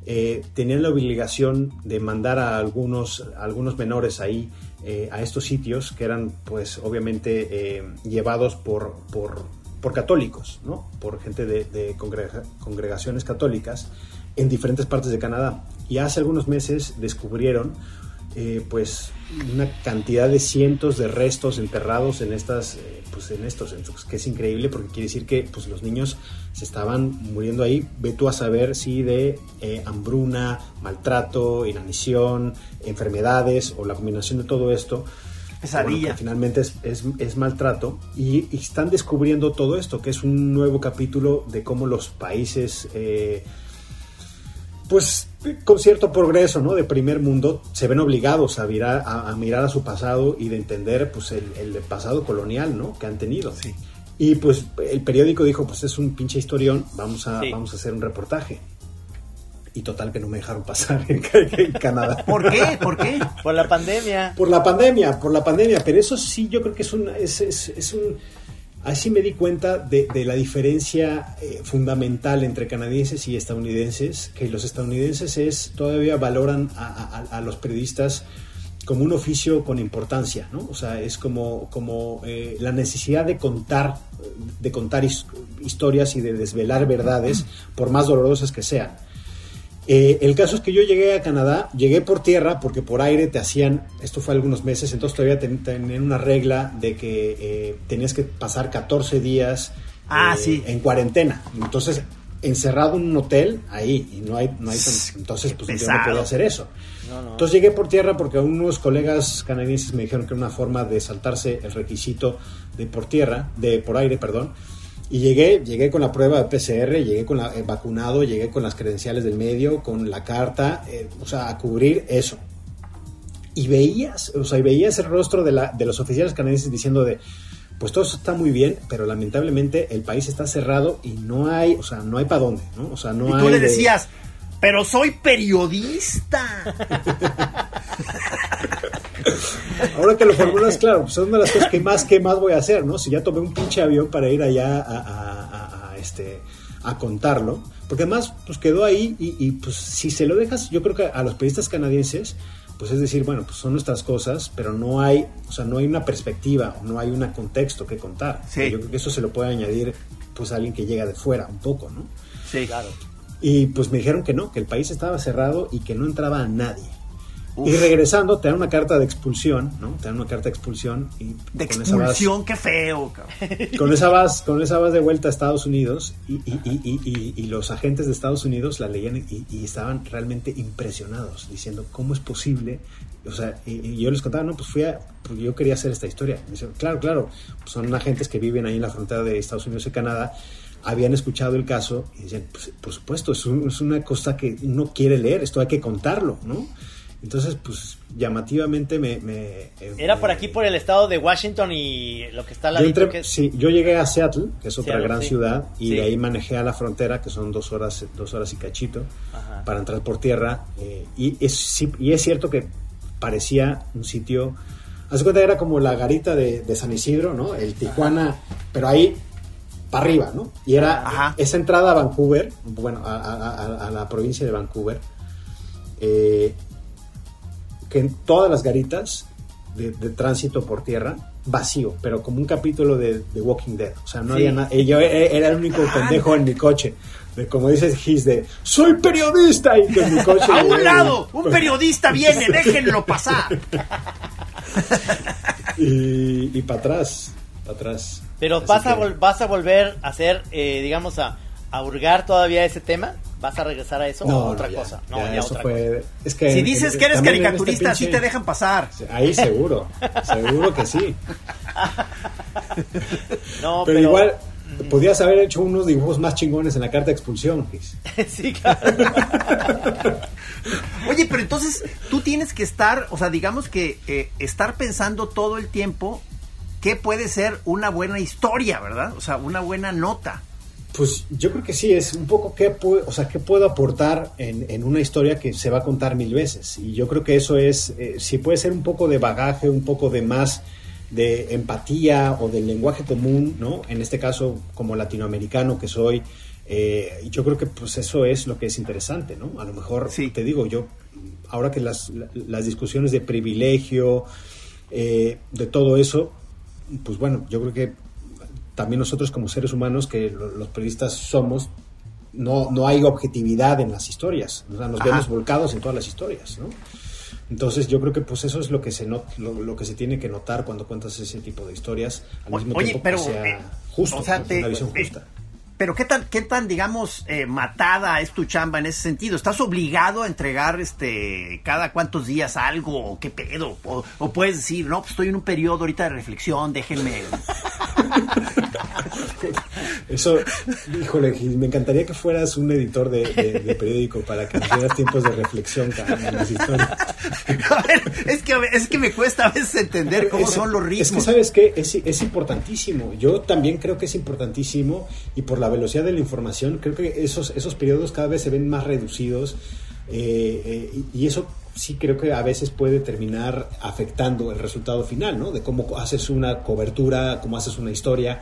eh, tenían la obligación de mandar a algunos, algunos menores ahí eh, a estos sitios que eran, pues, obviamente llevados por, por, por católicos, ¿no? Por gente de, de congrega- congregaciones católicas en diferentes partes de Canadá. Y hace algunos meses descubrieron pues una cantidad de cientos de restos enterrados en estas pues en estos entonces, que es increíble porque quiere decir que pues los niños se estaban muriendo ahí. Ve tú a saber si de eh, hambruna maltrato inanición enfermedades o la combinación de todo esto. Pesadilla. bueno, que finalmente es, es- es maltrato. Y, y están descubriendo todo esto que es un nuevo capítulo de cómo los países eh, pues con cierto progreso ¿no? de primer mundo se ven obligados a mirar a, a mirar a su pasado y de entender pues el, el pasado colonial ¿no? que han tenido y pues el periódico dijo pues es un pinche historión vamos a Sí. vamos a hacer un reportaje y total que no me dejaron pasar en, en Canadá ¿Por qué? ¿Por qué? Por la pandemia. por la pandemia, por la pandemia, pero eso sí yo creo que es un, es, es- es un así me di cuenta de, la diferencia eh, fundamental entre canadienses y estadounidenses, que los estadounidenses es todavía valoran a, los periodistas como un oficio con importancia, ¿no? O sea, es como, como eh, la necesidad de contar, de contar his- historias y de desvelar verdades, por más dolorosas que sean. Eh, el caso es que yo llegué a Canadá, llegué por tierra porque por aire te hacían, esto fue algunos meses, entonces todavía ten- tenían una regla de que eh, tenías que pasar 14 días Ah, eh, sí. en cuarentena. Entonces, encerrado en un hotel, ahí, y no hay, no hay entonces pues yo no podía hacer eso. No, no. Entonces llegué por tierra porque unos colegas canadienses me dijeron que era una forma de saltarse el requisito de por tierra, de por aire, perdón. Y llegué, llegué con la prueba de PCR, llegué con la eh, vacunado, llegué con las credenciales del medio, con la carta, eh, o sea, a cubrir eso. Y veías, o sea, y veías el rostro de, la, de los oficiales canadienses diciendo de, pues todo eso está muy bien, pero lamentablemente el país está cerrado y no hay, o sea, no hay para dónde, ¿no? O sea, no Y hay tú le de- decías, pero soy periodista. Ahora que lo formulas, claro, pues son una de las cosas que más, que más voy a hacer, ¿no? Si ya tomé un pinche avión para ir allá a, a- a- a, este, a contarlo, porque además, pues quedó ahí y, y, pues si se lo dejas, yo creo que a los periodistas canadienses, pues es decir, bueno, pues son nuestras cosas, pero no hay, o sea, no hay una perspectiva, no hay un contexto que contar. Sí. Yo creo que eso se lo puede añadir, pues a alguien que llega de fuera un poco, ¿no? Sí, Claro. Y pues me dijeron que no, que el país estaba cerrado y que no entraba a nadie. Y regresando, te dan una carta de expulsión, ¿no? Te dan una carta de expulsión y De con esa vas- expulsión, qué feo, cabrón. con esa vas, con esa vas de vuelta a Estados Unidos y, y- y- y- y- y los agentes de Estados Unidos la leían y, y estaban realmente impresionados, diciendo cómo es posible. O sea, y, y yo les contaba, no, pues fui a, pues yo quería hacer esta historia. Me dicen, claro, claro, pues son agentes que viven ahí en la frontera de Estados Unidos y Canadá, habían escuchado el caso y decían, pues, por supuesto, es, un- es una cosa que uno quiere leer, esto hay que contarlo, ¿no? Entonces, pues llamativamente me... me- Era por me- aquí, por el estado de Washington y lo que está que es... sí, yo llegué a Seattle, que es otra Seattle, gran sí. ciudad, y Sí. de ahí manejé a la frontera, que son dos horas, dos horas y cachito, Ajá. para entrar por tierra. eh, y, es, sí- y es cierto que parecía un sitio Haz de cuenta era como la garita de, de San Isidro, ¿no? El Tijuana, pero ahí para arriba, ¿no? Y era Ajá. esa entrada a Vancouver, bueno, a, a- a- a la provincia de Vancouver, eh, que en todas las garitas de, de tránsito por tierra, vacío, pero como un capítulo de, de Walking Dead. O sea, no Sí. había nada. Yo e- era el único pendejo en mi coche. De, como dices, Gis, de soy periodista y con mi coche. A un lado, un periodista viene, déjenlo pasar. Y, y para atrás, para atrás. Pero Así vas a, que- vas a volver a hacer, eh, digamos, a, a hurgar todavía ese tema. ¿Vas a regresar a eso No, o no, otra ya, cosa? No, ya, ya, eso otra fue- Es que Si en- dices en- que eres este caricaturista, sí pinche- te dejan pasar. Ahí seguro, seguro que sí. No, Pero, igual, podías haber hecho unos dibujos más chingones en la carta de expulsión, sí, claro. Oye, pero entonces tú tienes que estar, o sea, digamos que eh, estar pensando todo el tiempo qué puede ser una buena historia, ¿verdad? O sea, una buena nota. Pues yo creo que sí, es un poco qué, o sea, qué puedo aportar en, en una historia que se va a contar mil veces. Y yo creo que eso es, eh, si puede ser un poco de bagaje, un poco de más de empatía o del lenguaje común, ¿no? En este caso, como latinoamericano que soy, eh, yo creo que pues eso es lo que es interesante, ¿no? A lo mejor, Sí. te digo, yo, ahora que las, la- las discusiones de privilegio, eh, de todo eso, pues bueno, yo creo que también nosotros como seres humanos, que lo- los periodistas somos, no, no hay objetividad en las historias. O sea, nos Ajá. vemos volcados en todas las historias, ¿no? Entonces yo creo que pues eso es lo que se not- lo, lo que se tiene que notar cuando cuentas ese tipo de historias, al mismo Oye, tiempo pero, que sea eh, justo, o sea, te- una visión eh, justa. Pero qué tan, qué tan, digamos, eh, matada es tu chamba en ese sentido. ¿Estás obligado a entregar, este, cada cuántos días algo o qué pedo? O, o puedes decir, no, pues estoy en un periodo ahorita de reflexión, déjenme. Eso, híjole, me encantaría que fueras un editor de, de- de periódico para que nos dieras tiempos de reflexión cabrón, en las historias. A ver, es que, es que me cuesta a veces entender cómo Es- son los Es ritmos. que, ¿sabes qué? Es, es importantísimo. Yo también creo que es importantísimo y por la velocidad de la información, creo que esos, esos periodos cada vez se ven más reducidos eh, eh, y eso sí creo que a veces puede terminar afectando el resultado final, ¿no? De cómo haces una cobertura, cómo haces una historia.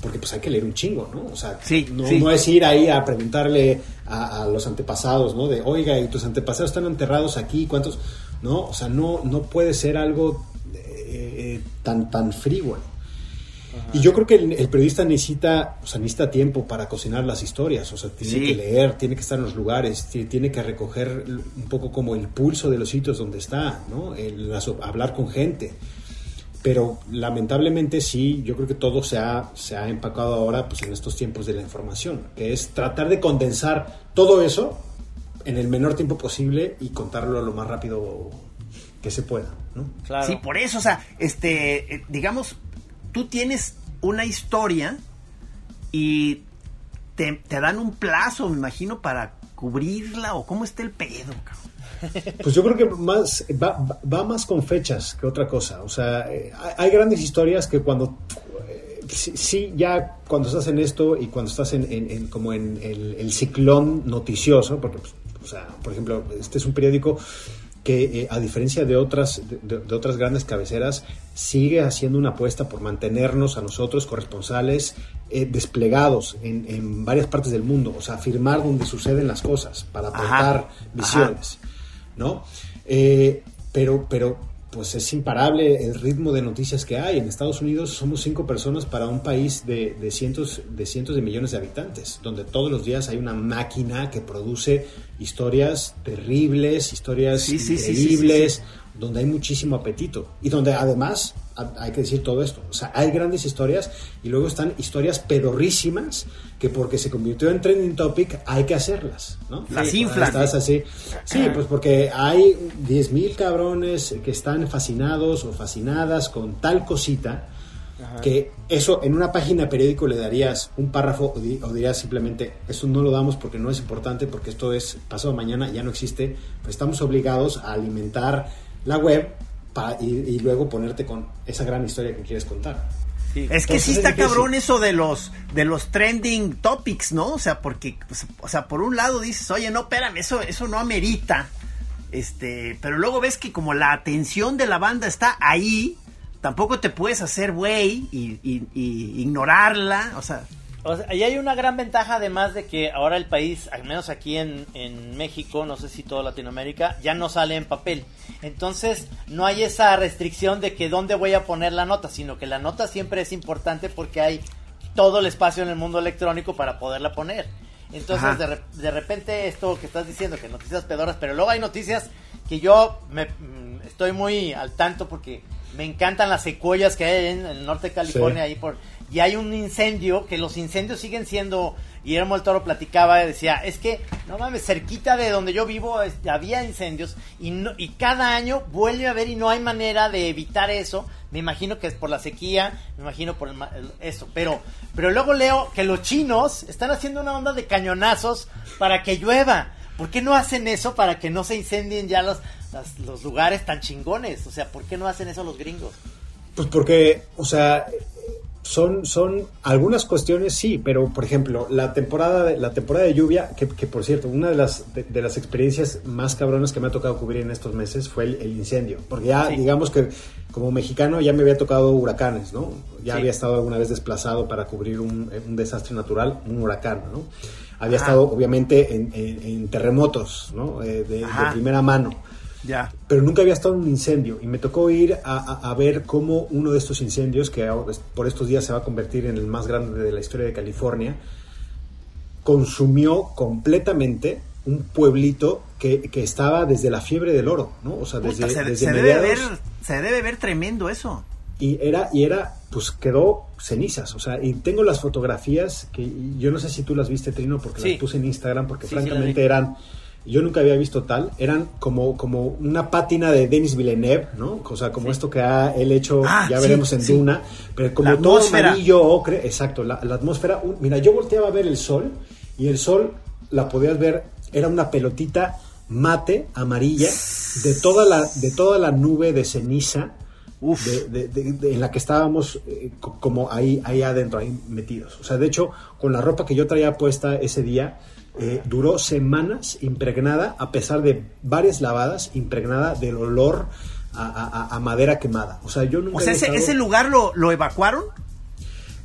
Porque pues hay que leer un chingo, ¿no? O sea, Sí, no, sí. no es ir ahí a preguntarle a, a los antepasados, ¿no? De, oiga, ¿y tus antepasados están enterrados aquí? ¿Cuántos? No, o sea, no, no puede ser algo eh, tan, tan frívolo. Y yo creo que el, el periodista necesita, o sea, necesita tiempo para cocinar las historias, o sea, tiene Sí. que leer, tiene que estar en los lugares, ti- tiene que recoger un poco como el pulso de los sitios donde está, ¿no? El- las- hablar con gente. Pero lamentablemente sí, yo creo que todo se ha, se ha empacado ahora pues, en estos tiempos de la información, que es tratar de condensar todo eso en el menor tiempo posible y contarlo lo más rápido que se pueda, ¿no? Claro. Sí, por eso, o sea, este, eh, digamos, tú tienes una historia y te, te dan un plazo, me imagino, para cubrirla o cómo está el pedo, cabrón. Pues yo creo que más va, va- más con fechas que otra cosa. O sea, eh, hay, grandes historias que cuando eh, sí, sí, ya cuando estás en esto y cuando estás en, en- en- como en el, el ciclón noticioso, porque, pues, o sea, por ejemplo, este es un periódico que eh, a diferencia de otras de, otras grandes cabeceras sigue haciendo una apuesta por mantenernos a nosotros corresponsales eh, desplegados en, en varias partes del mundo, o sea, afirmar donde suceden las cosas para aportar ajá. visiones. ¿no? Eh, pero, pero, pues es imparable el ritmo de noticias que hay. En Estados Unidos somos cinco personas para un país de, de cientos, de cientos de millones de habitantes, donde todos los días hay una máquina que produce historias terribles, historias Sí, increíbles, sí, donde hay muchísimo apetito y donde además ha- hay que decir todo esto, o sea, hay grandes historias y luego están historias pedorrísimas que porque se convirtió en trending topic hay que hacerlas, ¿no? Las Sí, inflan. Estás así. Sí, pues porque hay 10.000 cabrones que están fascinados o fascinadas con tal cosita que eso en una página periódico le darías un párrafo o, di- o dirías simplemente eso no lo damos porque no es importante porque esto es pasado mañana ya no existe pues estamos obligados a alimentar la web pa- y, y luego ponerte con esa gran historia que quieres contar Sí. Es que Entonces sí es está cabrón eso de los de los trending topics, ¿no? O sea, porque pues, o sea, por un lado dices, "Oye, no, espérame, eso eso no amerita Este, pero luego ves que como la atención de la banda está ahí, tampoco te puedes hacer güey y, y- y ignorarla, o sea, O sea, y hay una gran ventaja además de que ahora el país, al menos aquí en, en México, no sé si toda Latinoamérica, ya no sale en papel. Entonces no hay esa restricción de que dónde voy a poner la nota, sino que la nota siempre es importante porque hay todo el espacio en el mundo electrónico para poderla poner. Entonces de, re- de repente esto que estás diciendo, que noticias pedoras, pero luego hay noticias que yo me, mm, estoy muy al tanto porque me encantan las secuoyas que hay en el norte de California, Sí. ahí por y hay un incendio, que los incendios siguen siendo, Guillermo el Toro platicaba, decía, es que, no mames, cerquita de donde yo vivo había incendios y, no- y cada año vuelve a haber y no hay manera de evitar eso, me imagino que es por la sequía, me imagino por el pero, pero luego leo que los chinos están haciendo una onda de cañonazos para que llueva. ¿Por qué no hacen eso para que no se incendien ya los, los lugares tan chingones? O sea, ¿por qué no hacen eso los gringos? Pues porque, o sea, son, son algunas cuestiones sí, pero por ejemplo, la temporada de, la temporada de lluvia, que, que, por cierto, una de las, de, de las experiencias más cabronas que me ha tocado cubrir en estos meses fue el, el incendio. Porque ya, Sí. digamos que como mexicano ya me había tocado huracanes, ¿no? Ya Sí. había estado alguna vez desplazado para cubrir un, un desastre natural, un huracán, ¿no? Había Ajá. estado obviamente en, en- en terremotos, ¿no? Eh, de- primera mano ya. pero nunca había estado en un incendio y me tocó ir a, a- a ver cómo uno de estos incendios, que ahora- por estos días se va a convertir en el más grande de la historia de California, consumió completamente un pueblito que, que estaba desde la fiebre del oro, ¿no? O sea, desde, Puta, se, desde se debe mediados- ver, se debe ver tremendo eso. y era, y era, pues quedó cenizas, o sea, y tengo las fotografías que yo no sé si tú las viste, Trino, porque Sí. las puse en Instagram, porque Sí, francamente eran, yo nunca había visto tal, eran como, como una pátina de Denis Villeneuve, ¿no? O sea, como Sí. esto que ha él hecho, Ah, ya sí, veremos en sí. Duna, pero como La todo amarillo, ocre, exacto, la, la atmósfera, un- mira, yo volteaba a ver el sol, y el sol la podías ver, era una pelotita mate, amarilla, de toda la, de toda la nube de ceniza, Uf. de- de- de- de- en la que estábamos eh, co- como ahí, ahí adentro, ahí metidos. O sea, de hecho, con la ropa que yo traía puesta ese día, eh, duró semanas impregnada, a pesar de varias lavadas, impregnada del olor a, a- a- a madera quemada. O sea, yo nunca O sea, ese, ese lugar lo, lo evacuaron.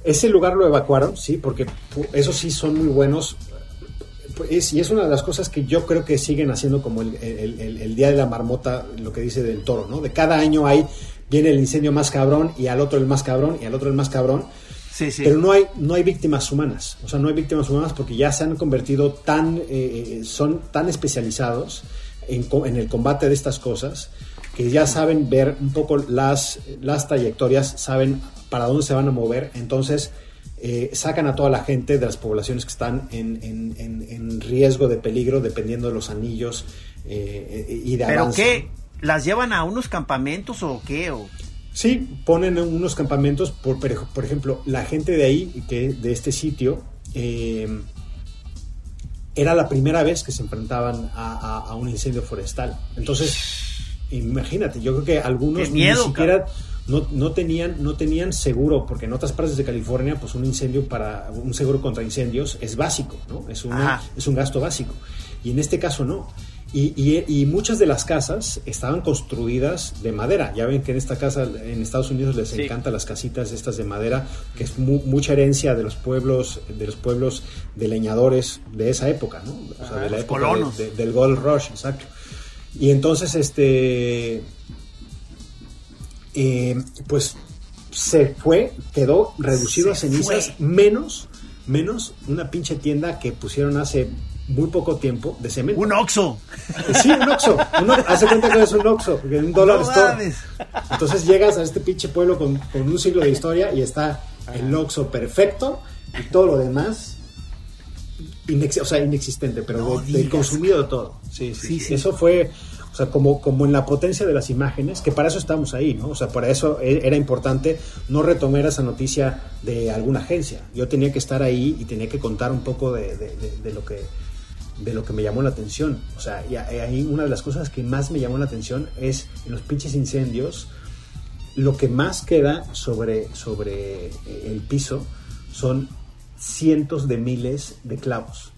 ese lugar lo evacuaron, sí, porque esos sí son muy buenos. Es- y es una de las cosas que yo creo que siguen haciendo como el, el- el- el día de la marmota, lo que dice del toro, ¿no? De cada año hay, viene el incendio más cabrón y al otro el más cabrón y al otro el más cabrón. Sí, sí. Pero no hay, no hay víctimas humanas. O sea, no hay víctimas humanas porque ya se han convertido tan, eh, eh, son tan especializados en, en el combate de estas cosas que ya saben ver un poco las, las trayectorias, saben para dónde se van a mover. Entonces, eh, sacan a toda la gente de las poblaciones que están en, en- en- riesgo de peligro dependiendo de los anillos eh, eh, y de ¿Pero avance. qué? ¿Las llevan a unos campamentos o qué? O... Sí, ponen unos campamentos, por, por ejemplo, la gente de ahí, que de este sitio, eh, era la primera vez que se enfrentaban a, a- a un incendio forestal. Entonces, imagínate, yo creo que algunos miedo, ni siquiera no, no tenían no tenían seguro, porque en otras partes de California, pues un incendio para un seguro contra incendios es básico, ¿no? Es una, es un gasto básico. Y en este caso no. Y, y- y muchas de las casas estaban construidas de madera. Ya ven que en esta casa, en Estados Unidos, les Sí. encantan las casitas estas de madera, que es mu- mucha herencia de los pueblos, de los pueblos de leñadores de esa época, ¿no? O sea, de la época colonos. de- de- del Gold Rush, exacto. Y entonces, este, eh, pues se fue, quedó reducido a cenizas, fue. menos, menos una pinche tienda que pusieron hace muy poco tiempo de cemento. Un Oxxo. Sí, un Oxxo. Hace cuenta que es un Oxxo, un dólar No store. mames. Entonces llegas a este pinche pueblo con, con un siglo de historia y está el Oxxo perfecto y todo lo demás inex- o sea, inexistente, pero No de- del consumido de todo. Sí, sí, Sí. Eso fue, o sea, como, como en la potencia de las imágenes, que para eso estamos ahí, ¿no? O sea, para eso e- era importante no retomar esa noticia de alguna agencia. Yo tenía que estar ahí y tenía que contar un poco de- de lo que de lo que me llamó la atención. O sea, y ahí una de las cosas que más me llamó la atención es en los pinches incendios, lo que más queda sobre, sobre eh, el piso son cientos de miles de clavos.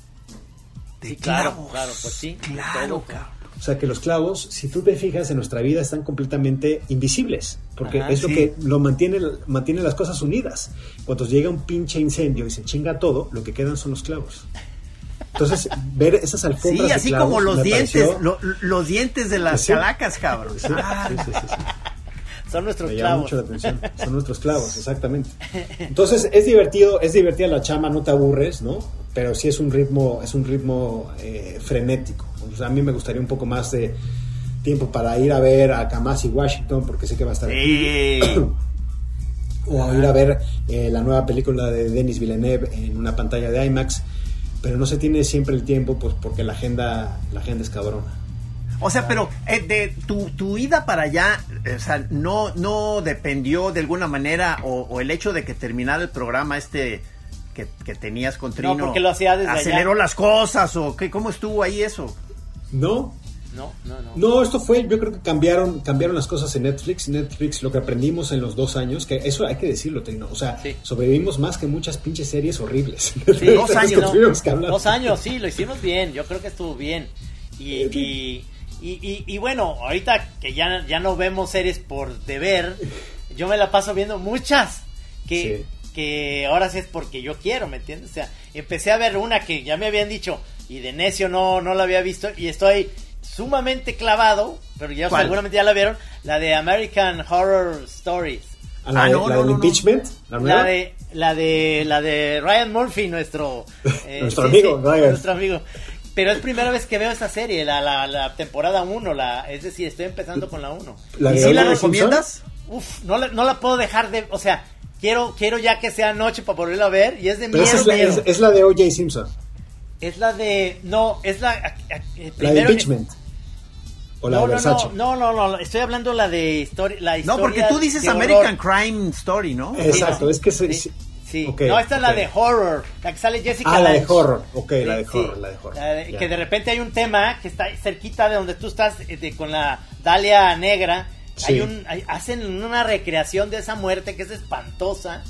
De Sí, claro, clavos. claro, pues sí, Claro, todo, cabrón. O sea que los clavos, si tú te fijas en nuestra vida, están completamente invisibles, porque Ajá, es lo sí. que lo mantiene, mantiene las cosas unidas. Cuando llega un pinche incendio y se chinga todo, lo que quedan son los clavos. Entonces, ver esas alfombras Sí, así clavos como los dientes, lo- los dientes de las Sí. calacas, cabrón. Sí, Ah, sí. Son nuestros Me clavos. mucho la atención. Son nuestros clavos, exactamente. Entonces, es divertido, es divertida la chama, no te aburres, ¿no? Pero sí es un ritmo, es un ritmo eh, frenético. O sea, a mí me gustaría un poco más de tiempo para ir a ver a Kamasi Washington, porque sé que va a estar aquí. O a ir a ver eh, la nueva película de Denis Villeneuve en una pantalla de IMAX. Pero no se tiene siempre el tiempo, pues porque la agenda, la agenda es cabrona. O sea, pero eh, de tu, tu ida para allá, eh, o sea, no, no dependió de alguna manera o, o el hecho de que terminara el programa este que, que tenías con Trino. porque lo hacía desde ¿Aceleró allá. las cosas o qué? ¿Cómo estuvo ahí eso? No, No, no, no. No, esto fue, yo creo que cambiaron, cambiaron las cosas en Netflix. Netflix, lo que aprendimos en los dos años, que eso hay que decirlo, Trino. O sea, Sí. sobrevivimos más que muchas pinches series horribles. Sí, Dos años, no. Dos años, sí, lo hicimos bien. Yo creo que estuvo bien. Y, Eh, y, y, y- y bueno, ahorita que ya, ya no vemos series por deber, yo me la paso viendo muchas. Que, que ahora sí es porque yo quiero, ¿me entiendes? O sea, empecé a ver una que ya me habían dicho y de necio no, no la había visto y estoy sumamente clavado, pero ya ¿Cuál? seguramente ya la vieron, la de American Horror Stories. A la, Ah, de- no, la no, del no, no. impeachment, la nueva. La de, la de, la de Ryan Murphy, nuestro, eh, Nuestro amigo, Ryan. nuestro amigo. Pero es primera vez que veo esta serie, la, la, la temporada 1, la, es decir, estoy empezando con la 1. La ¿Y de si la O.J. recomiendas? Uf, no la, no la puedo dejar de, o sea, quiero, quiero ya que sea noche para volverla a ver y es de Pero miedo, esa es la, miedo. es, es la de O.J. Simpson, Es la de, no, es la, a- a- eh, la de primero- impeachment. O la no, de no, Versace. no, no, no, no, estoy hablando la de historia, la No, historia porque tú dices de horror. American Crime Story, ¿no? Exacto, es que se- Sí, sí. ok, no, esta es la de horror, la que sale Jessica Ah, la de Lange. horror, ok, la de Sí, horror, sí. la de horror. La de- que de repente hay un tema que está cerquita de donde tú estás eh, de- con la Dalia Negra. Sí. Hay un, hay- hacen una recreación de esa muerte que es espantosa.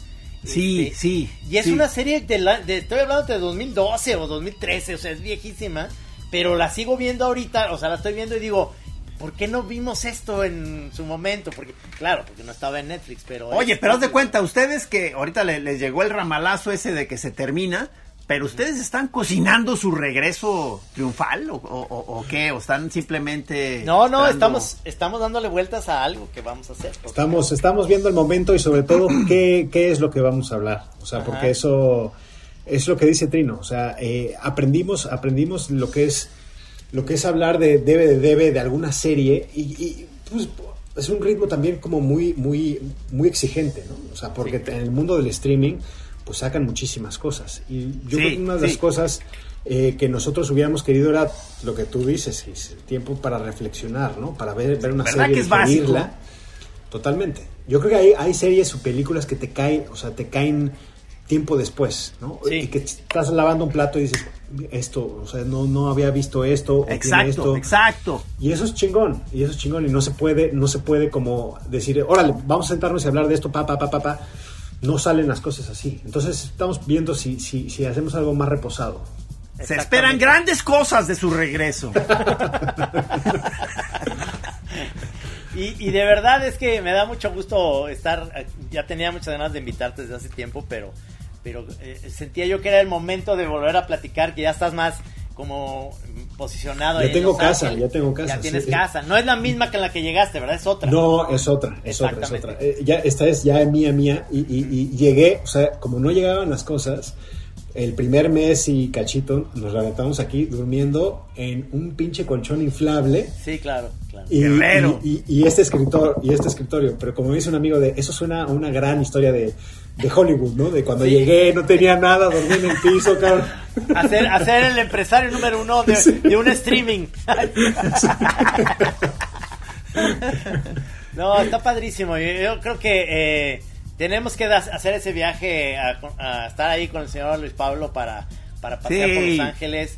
Sí, Este, sí, Y es sí. una serie de, la, de estoy hablando de 2012 o 2013, o sea, es viejísima, pero la sigo viendo ahorita, o sea, la estoy viendo y digo, ¿por qué no vimos esto en su momento? Porque, claro, porque no estaba en Netflix, pero... Oye, pero haz de cuenta, ustedes que ahorita le- les llegó el ramalazo ese de que se termina, pero ustedes están cocinando su regreso triunfal o, o- o- o qué, o están simplemente... No, no, esperando- estamos, estamos dándole vueltas a algo que vamos a hacer. Estamos, estamos viendo el momento y sobre todo qué, qué es lo que vamos a hablar. O sea, Ajá. porque eso es lo que dice Trino. O sea, eh, aprendimos, aprendimos lo que es lo que es hablar de debe de debe de alguna serie y, y, pues, es un ritmo también como muy muy muy exigente, ¿no? O sea, porque en el mundo del streaming pues sacan muchísimas cosas y yo Sí, creo que una de las cosas eh, que nosotros hubiéramos querido era lo que tú dices, es el tiempo para reflexionar, ¿no? Para ver, ver una ¿Verdad serie, que es básico? Totalmente. Yo creo que hay, hay series o películas que te caen, o sea, te caen tiempo después, ¿no? Sí. Y que estás lavando un plato y dices, esto, o sea, no, no había visto esto, Exacto, esto. exacto. Y eso es chingón, y eso es chingón, y no se puede, no se puede como decir, órale, vamos a sentarnos y hablar de esto, pa, pa, pa, pa, pa. No salen las cosas así. Entonces estamos viendo si, si, si hacemos algo más reposado. Se esperan grandes cosas de su regreso. Y, y de verdad es que me da mucho gusto estar, ya tenía muchas ganas de invitarte desde hace tiempo, pero, pero eh, sentía yo que era el momento de volver a platicar, que ya estás más como posicionado. Ya tengo casa, Ángeles. ya tengo casa, Ya tienes sí. casa. No es la misma que la que llegaste, ¿verdad? Es otra. No, es otra, es otra, es otra. Eh, ya, esta es ya mía, mía, y, y- y llegué, o sea, como no llegaban las cosas, el primer mes y cachito nos levantamos aquí durmiendo en un pinche colchón inflable. Sí, claro, claro. Y, Guerrero. y- y- y este escritor y este escritorio, pero como dice un amigo de eso suena a una gran historia de, de Hollywood, ¿no? De cuando Sí. llegué, no tenía nada, dormí en el piso, cabrón. Hacer, hacer el empresario número uno de, de un streaming. no, está padrísimo. Yo, yo creo que eh, tenemos que hacer ese viaje a, a estar ahí con el señor Luis Pablo para, para pasear por. Los Ángeles.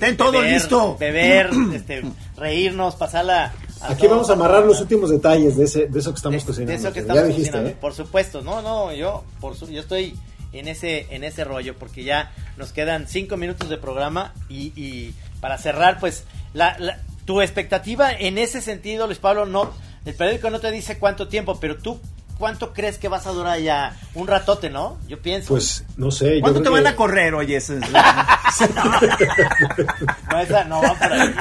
Ten todo listo. Beber, este, reírnos, pasarla. A Aquí todo- vamos a amarrar los últimos detalles de, ese, de eso que estamos de- cocinando. de eso que estamos ya dijiste, cocinando. ¿eh? Por supuesto, no, no, yo, por su- yo estoy en ese, en ese rollo porque ya nos quedan cinco minutos de programa y, y para cerrar, pues, la, la- tu expectativa en ese sentido, Luis Pablo, no, el periódico no te dice cuánto tiempo, pero tú, ¿cuánto crees que vas a durar ya? Un ratote, ¿no? Yo pienso. Pues no sé. yo ¿Cuánto te van que- a correr, oye? No, esa no va por ahí.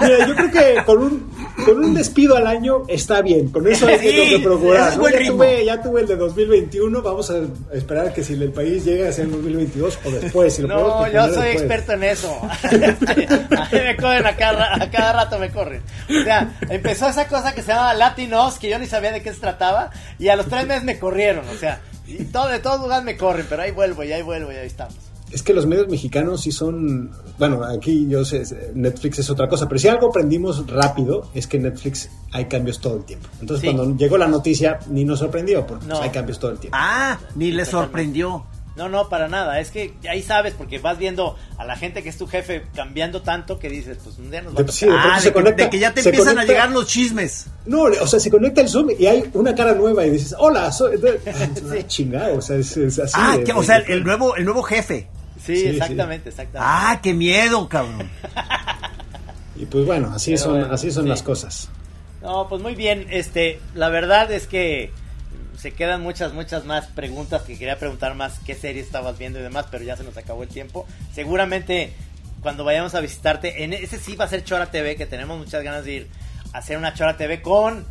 Mira, yo creo que con un, con un despido al año está bien. Con eso hay Sí, que procurar. es ¿no? buen Ya, tuve, ya tuve el de 2021. Vamos a esperar que si el país llega a ser en 2022 o después. Si lo podemos No, yo soy después. experto en eso. a mí me corren a cada, a cada rato me corren. O sea, empezó esa cosa que se llama Latinos, que yo ni sabía de qué se trataba, y a los tres meses me corrieron, o sea, y todo, de todos lugares me corren, pero ahí vuelvo, y ahí vuelvo, y ahí estamos. Es que los medios mexicanos sí son. Bueno, aquí yo sé, Netflix es otra cosa, pero si algo aprendimos rápido es que en Netflix hay cambios todo el tiempo. Entonces, Sí. cuando llegó la noticia, ni nos sorprendió, porque pues, No. hay cambios todo el tiempo. Ah, ni le sorprendió. No, no, para nada, es que ahí sabes, porque vas viendo a la gente que es tu jefe cambiando tanto que dices, pues un día nos va a De- sí, de Ah, se de que, conecta- de que ya te empiezan a llegar los chismes. No, o sea, se conecta el Zoom y hay una cara nueva y dices, hola, soy. Ah, Chingado, o sea, es, es así. ah, de- que- o de- sea, de- el nuevo, el nuevo jefe. Sí, sí, exactamente, exactamente. Ah, qué miedo, cabrón. Y pues bueno, así Pero son, así son sí. las cosas. No, pues muy bien. Este, la verdad es que se quedan muchas, muchas más preguntas que quería preguntar más qué serie estabas viendo y demás, pero ya se nos acabó el tiempo. Seguramente cuando vayamos a visitarte, en ese sí va a ser Chora TV, que tenemos muchas ganas de ir a hacer una Chora TV con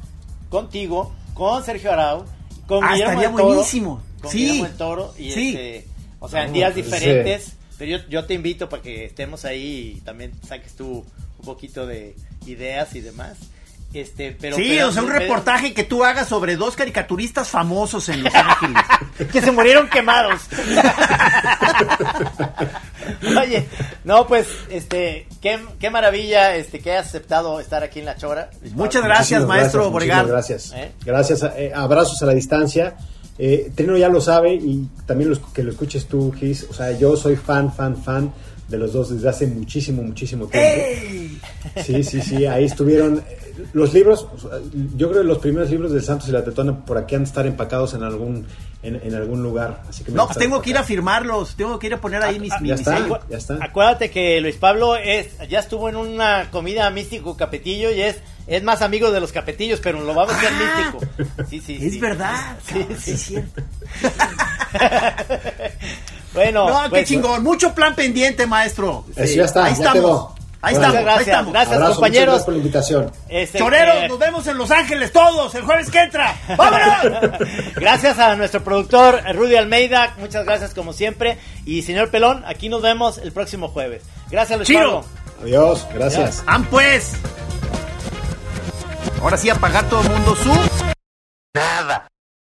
contigo, con Sergio Arau, con Ah, Guillermo estaría del Toro, buenísimo. con Sí. Guillermo del Toro y Sí. este, o sea, en días diferentes. Pero yo, yo te invito para que estemos ahí y también saques tú un poquito de ideas y demás. Este, pero, sí, pero- o sea, un pero- reportaje que tú hagas sobre dos caricaturistas famosos en Los Ángeles. que se murieron quemados. Oye, no, pues, este, qué, qué maravilla, este, que hayas aceptado estar aquí en La Chora. Muchas gracias, Muchísimas maestro Borgar. Gracias. ¿Eh? Gracias. eh, abrazos a la distancia. Eh, Trino ya lo sabe y también los- que lo escuches tú, Gis. O sea, yo soy fan, fan, fan de los dos desde hace muchísimo, muchísimo tiempo. ¡Ey! Sí, sí, sí. Ahí estuvieron. eh, Los libros, yo creo que los primeros libros del Santos y la Tetona por aquí han de estar empacados en algún, en, en algún lugar. Así que me No, pues tengo que ir a firmarlos. Tengo que ir a poner ahí mis, ah, mis ya está. ya está. Acuérdate que Luis Pablo es, ya estuvo en una comida místico capetillo y es, es más amigo de los capetillos, pero lo vamos a hacer Ah, místico. Sí, sí, Es sí. verdad. Sí, sí. sí, es cierto. bueno, No, qué pues, chingón. Mucho plan pendiente, maestro. Eso ya está, Ahí ya estamos. Ahí estamos. Muchas ahí gracias, estamos. gracias. Abrazo, compañeros. muchas gracias por la invitación. este, Choreros, eh, nos vemos en Los Ángeles todos el jueves que entra. ¡Vámonos! Gracias a nuestro productor Rudy Almeida, muchas gracias como siempre. Y señor Pelón, aquí nos vemos el próximo jueves. Gracias, Luis Chiro. Pablo. Adiós, gracias. ¡Han pues! Ahora sí, apagar todo el mundo su... Nada.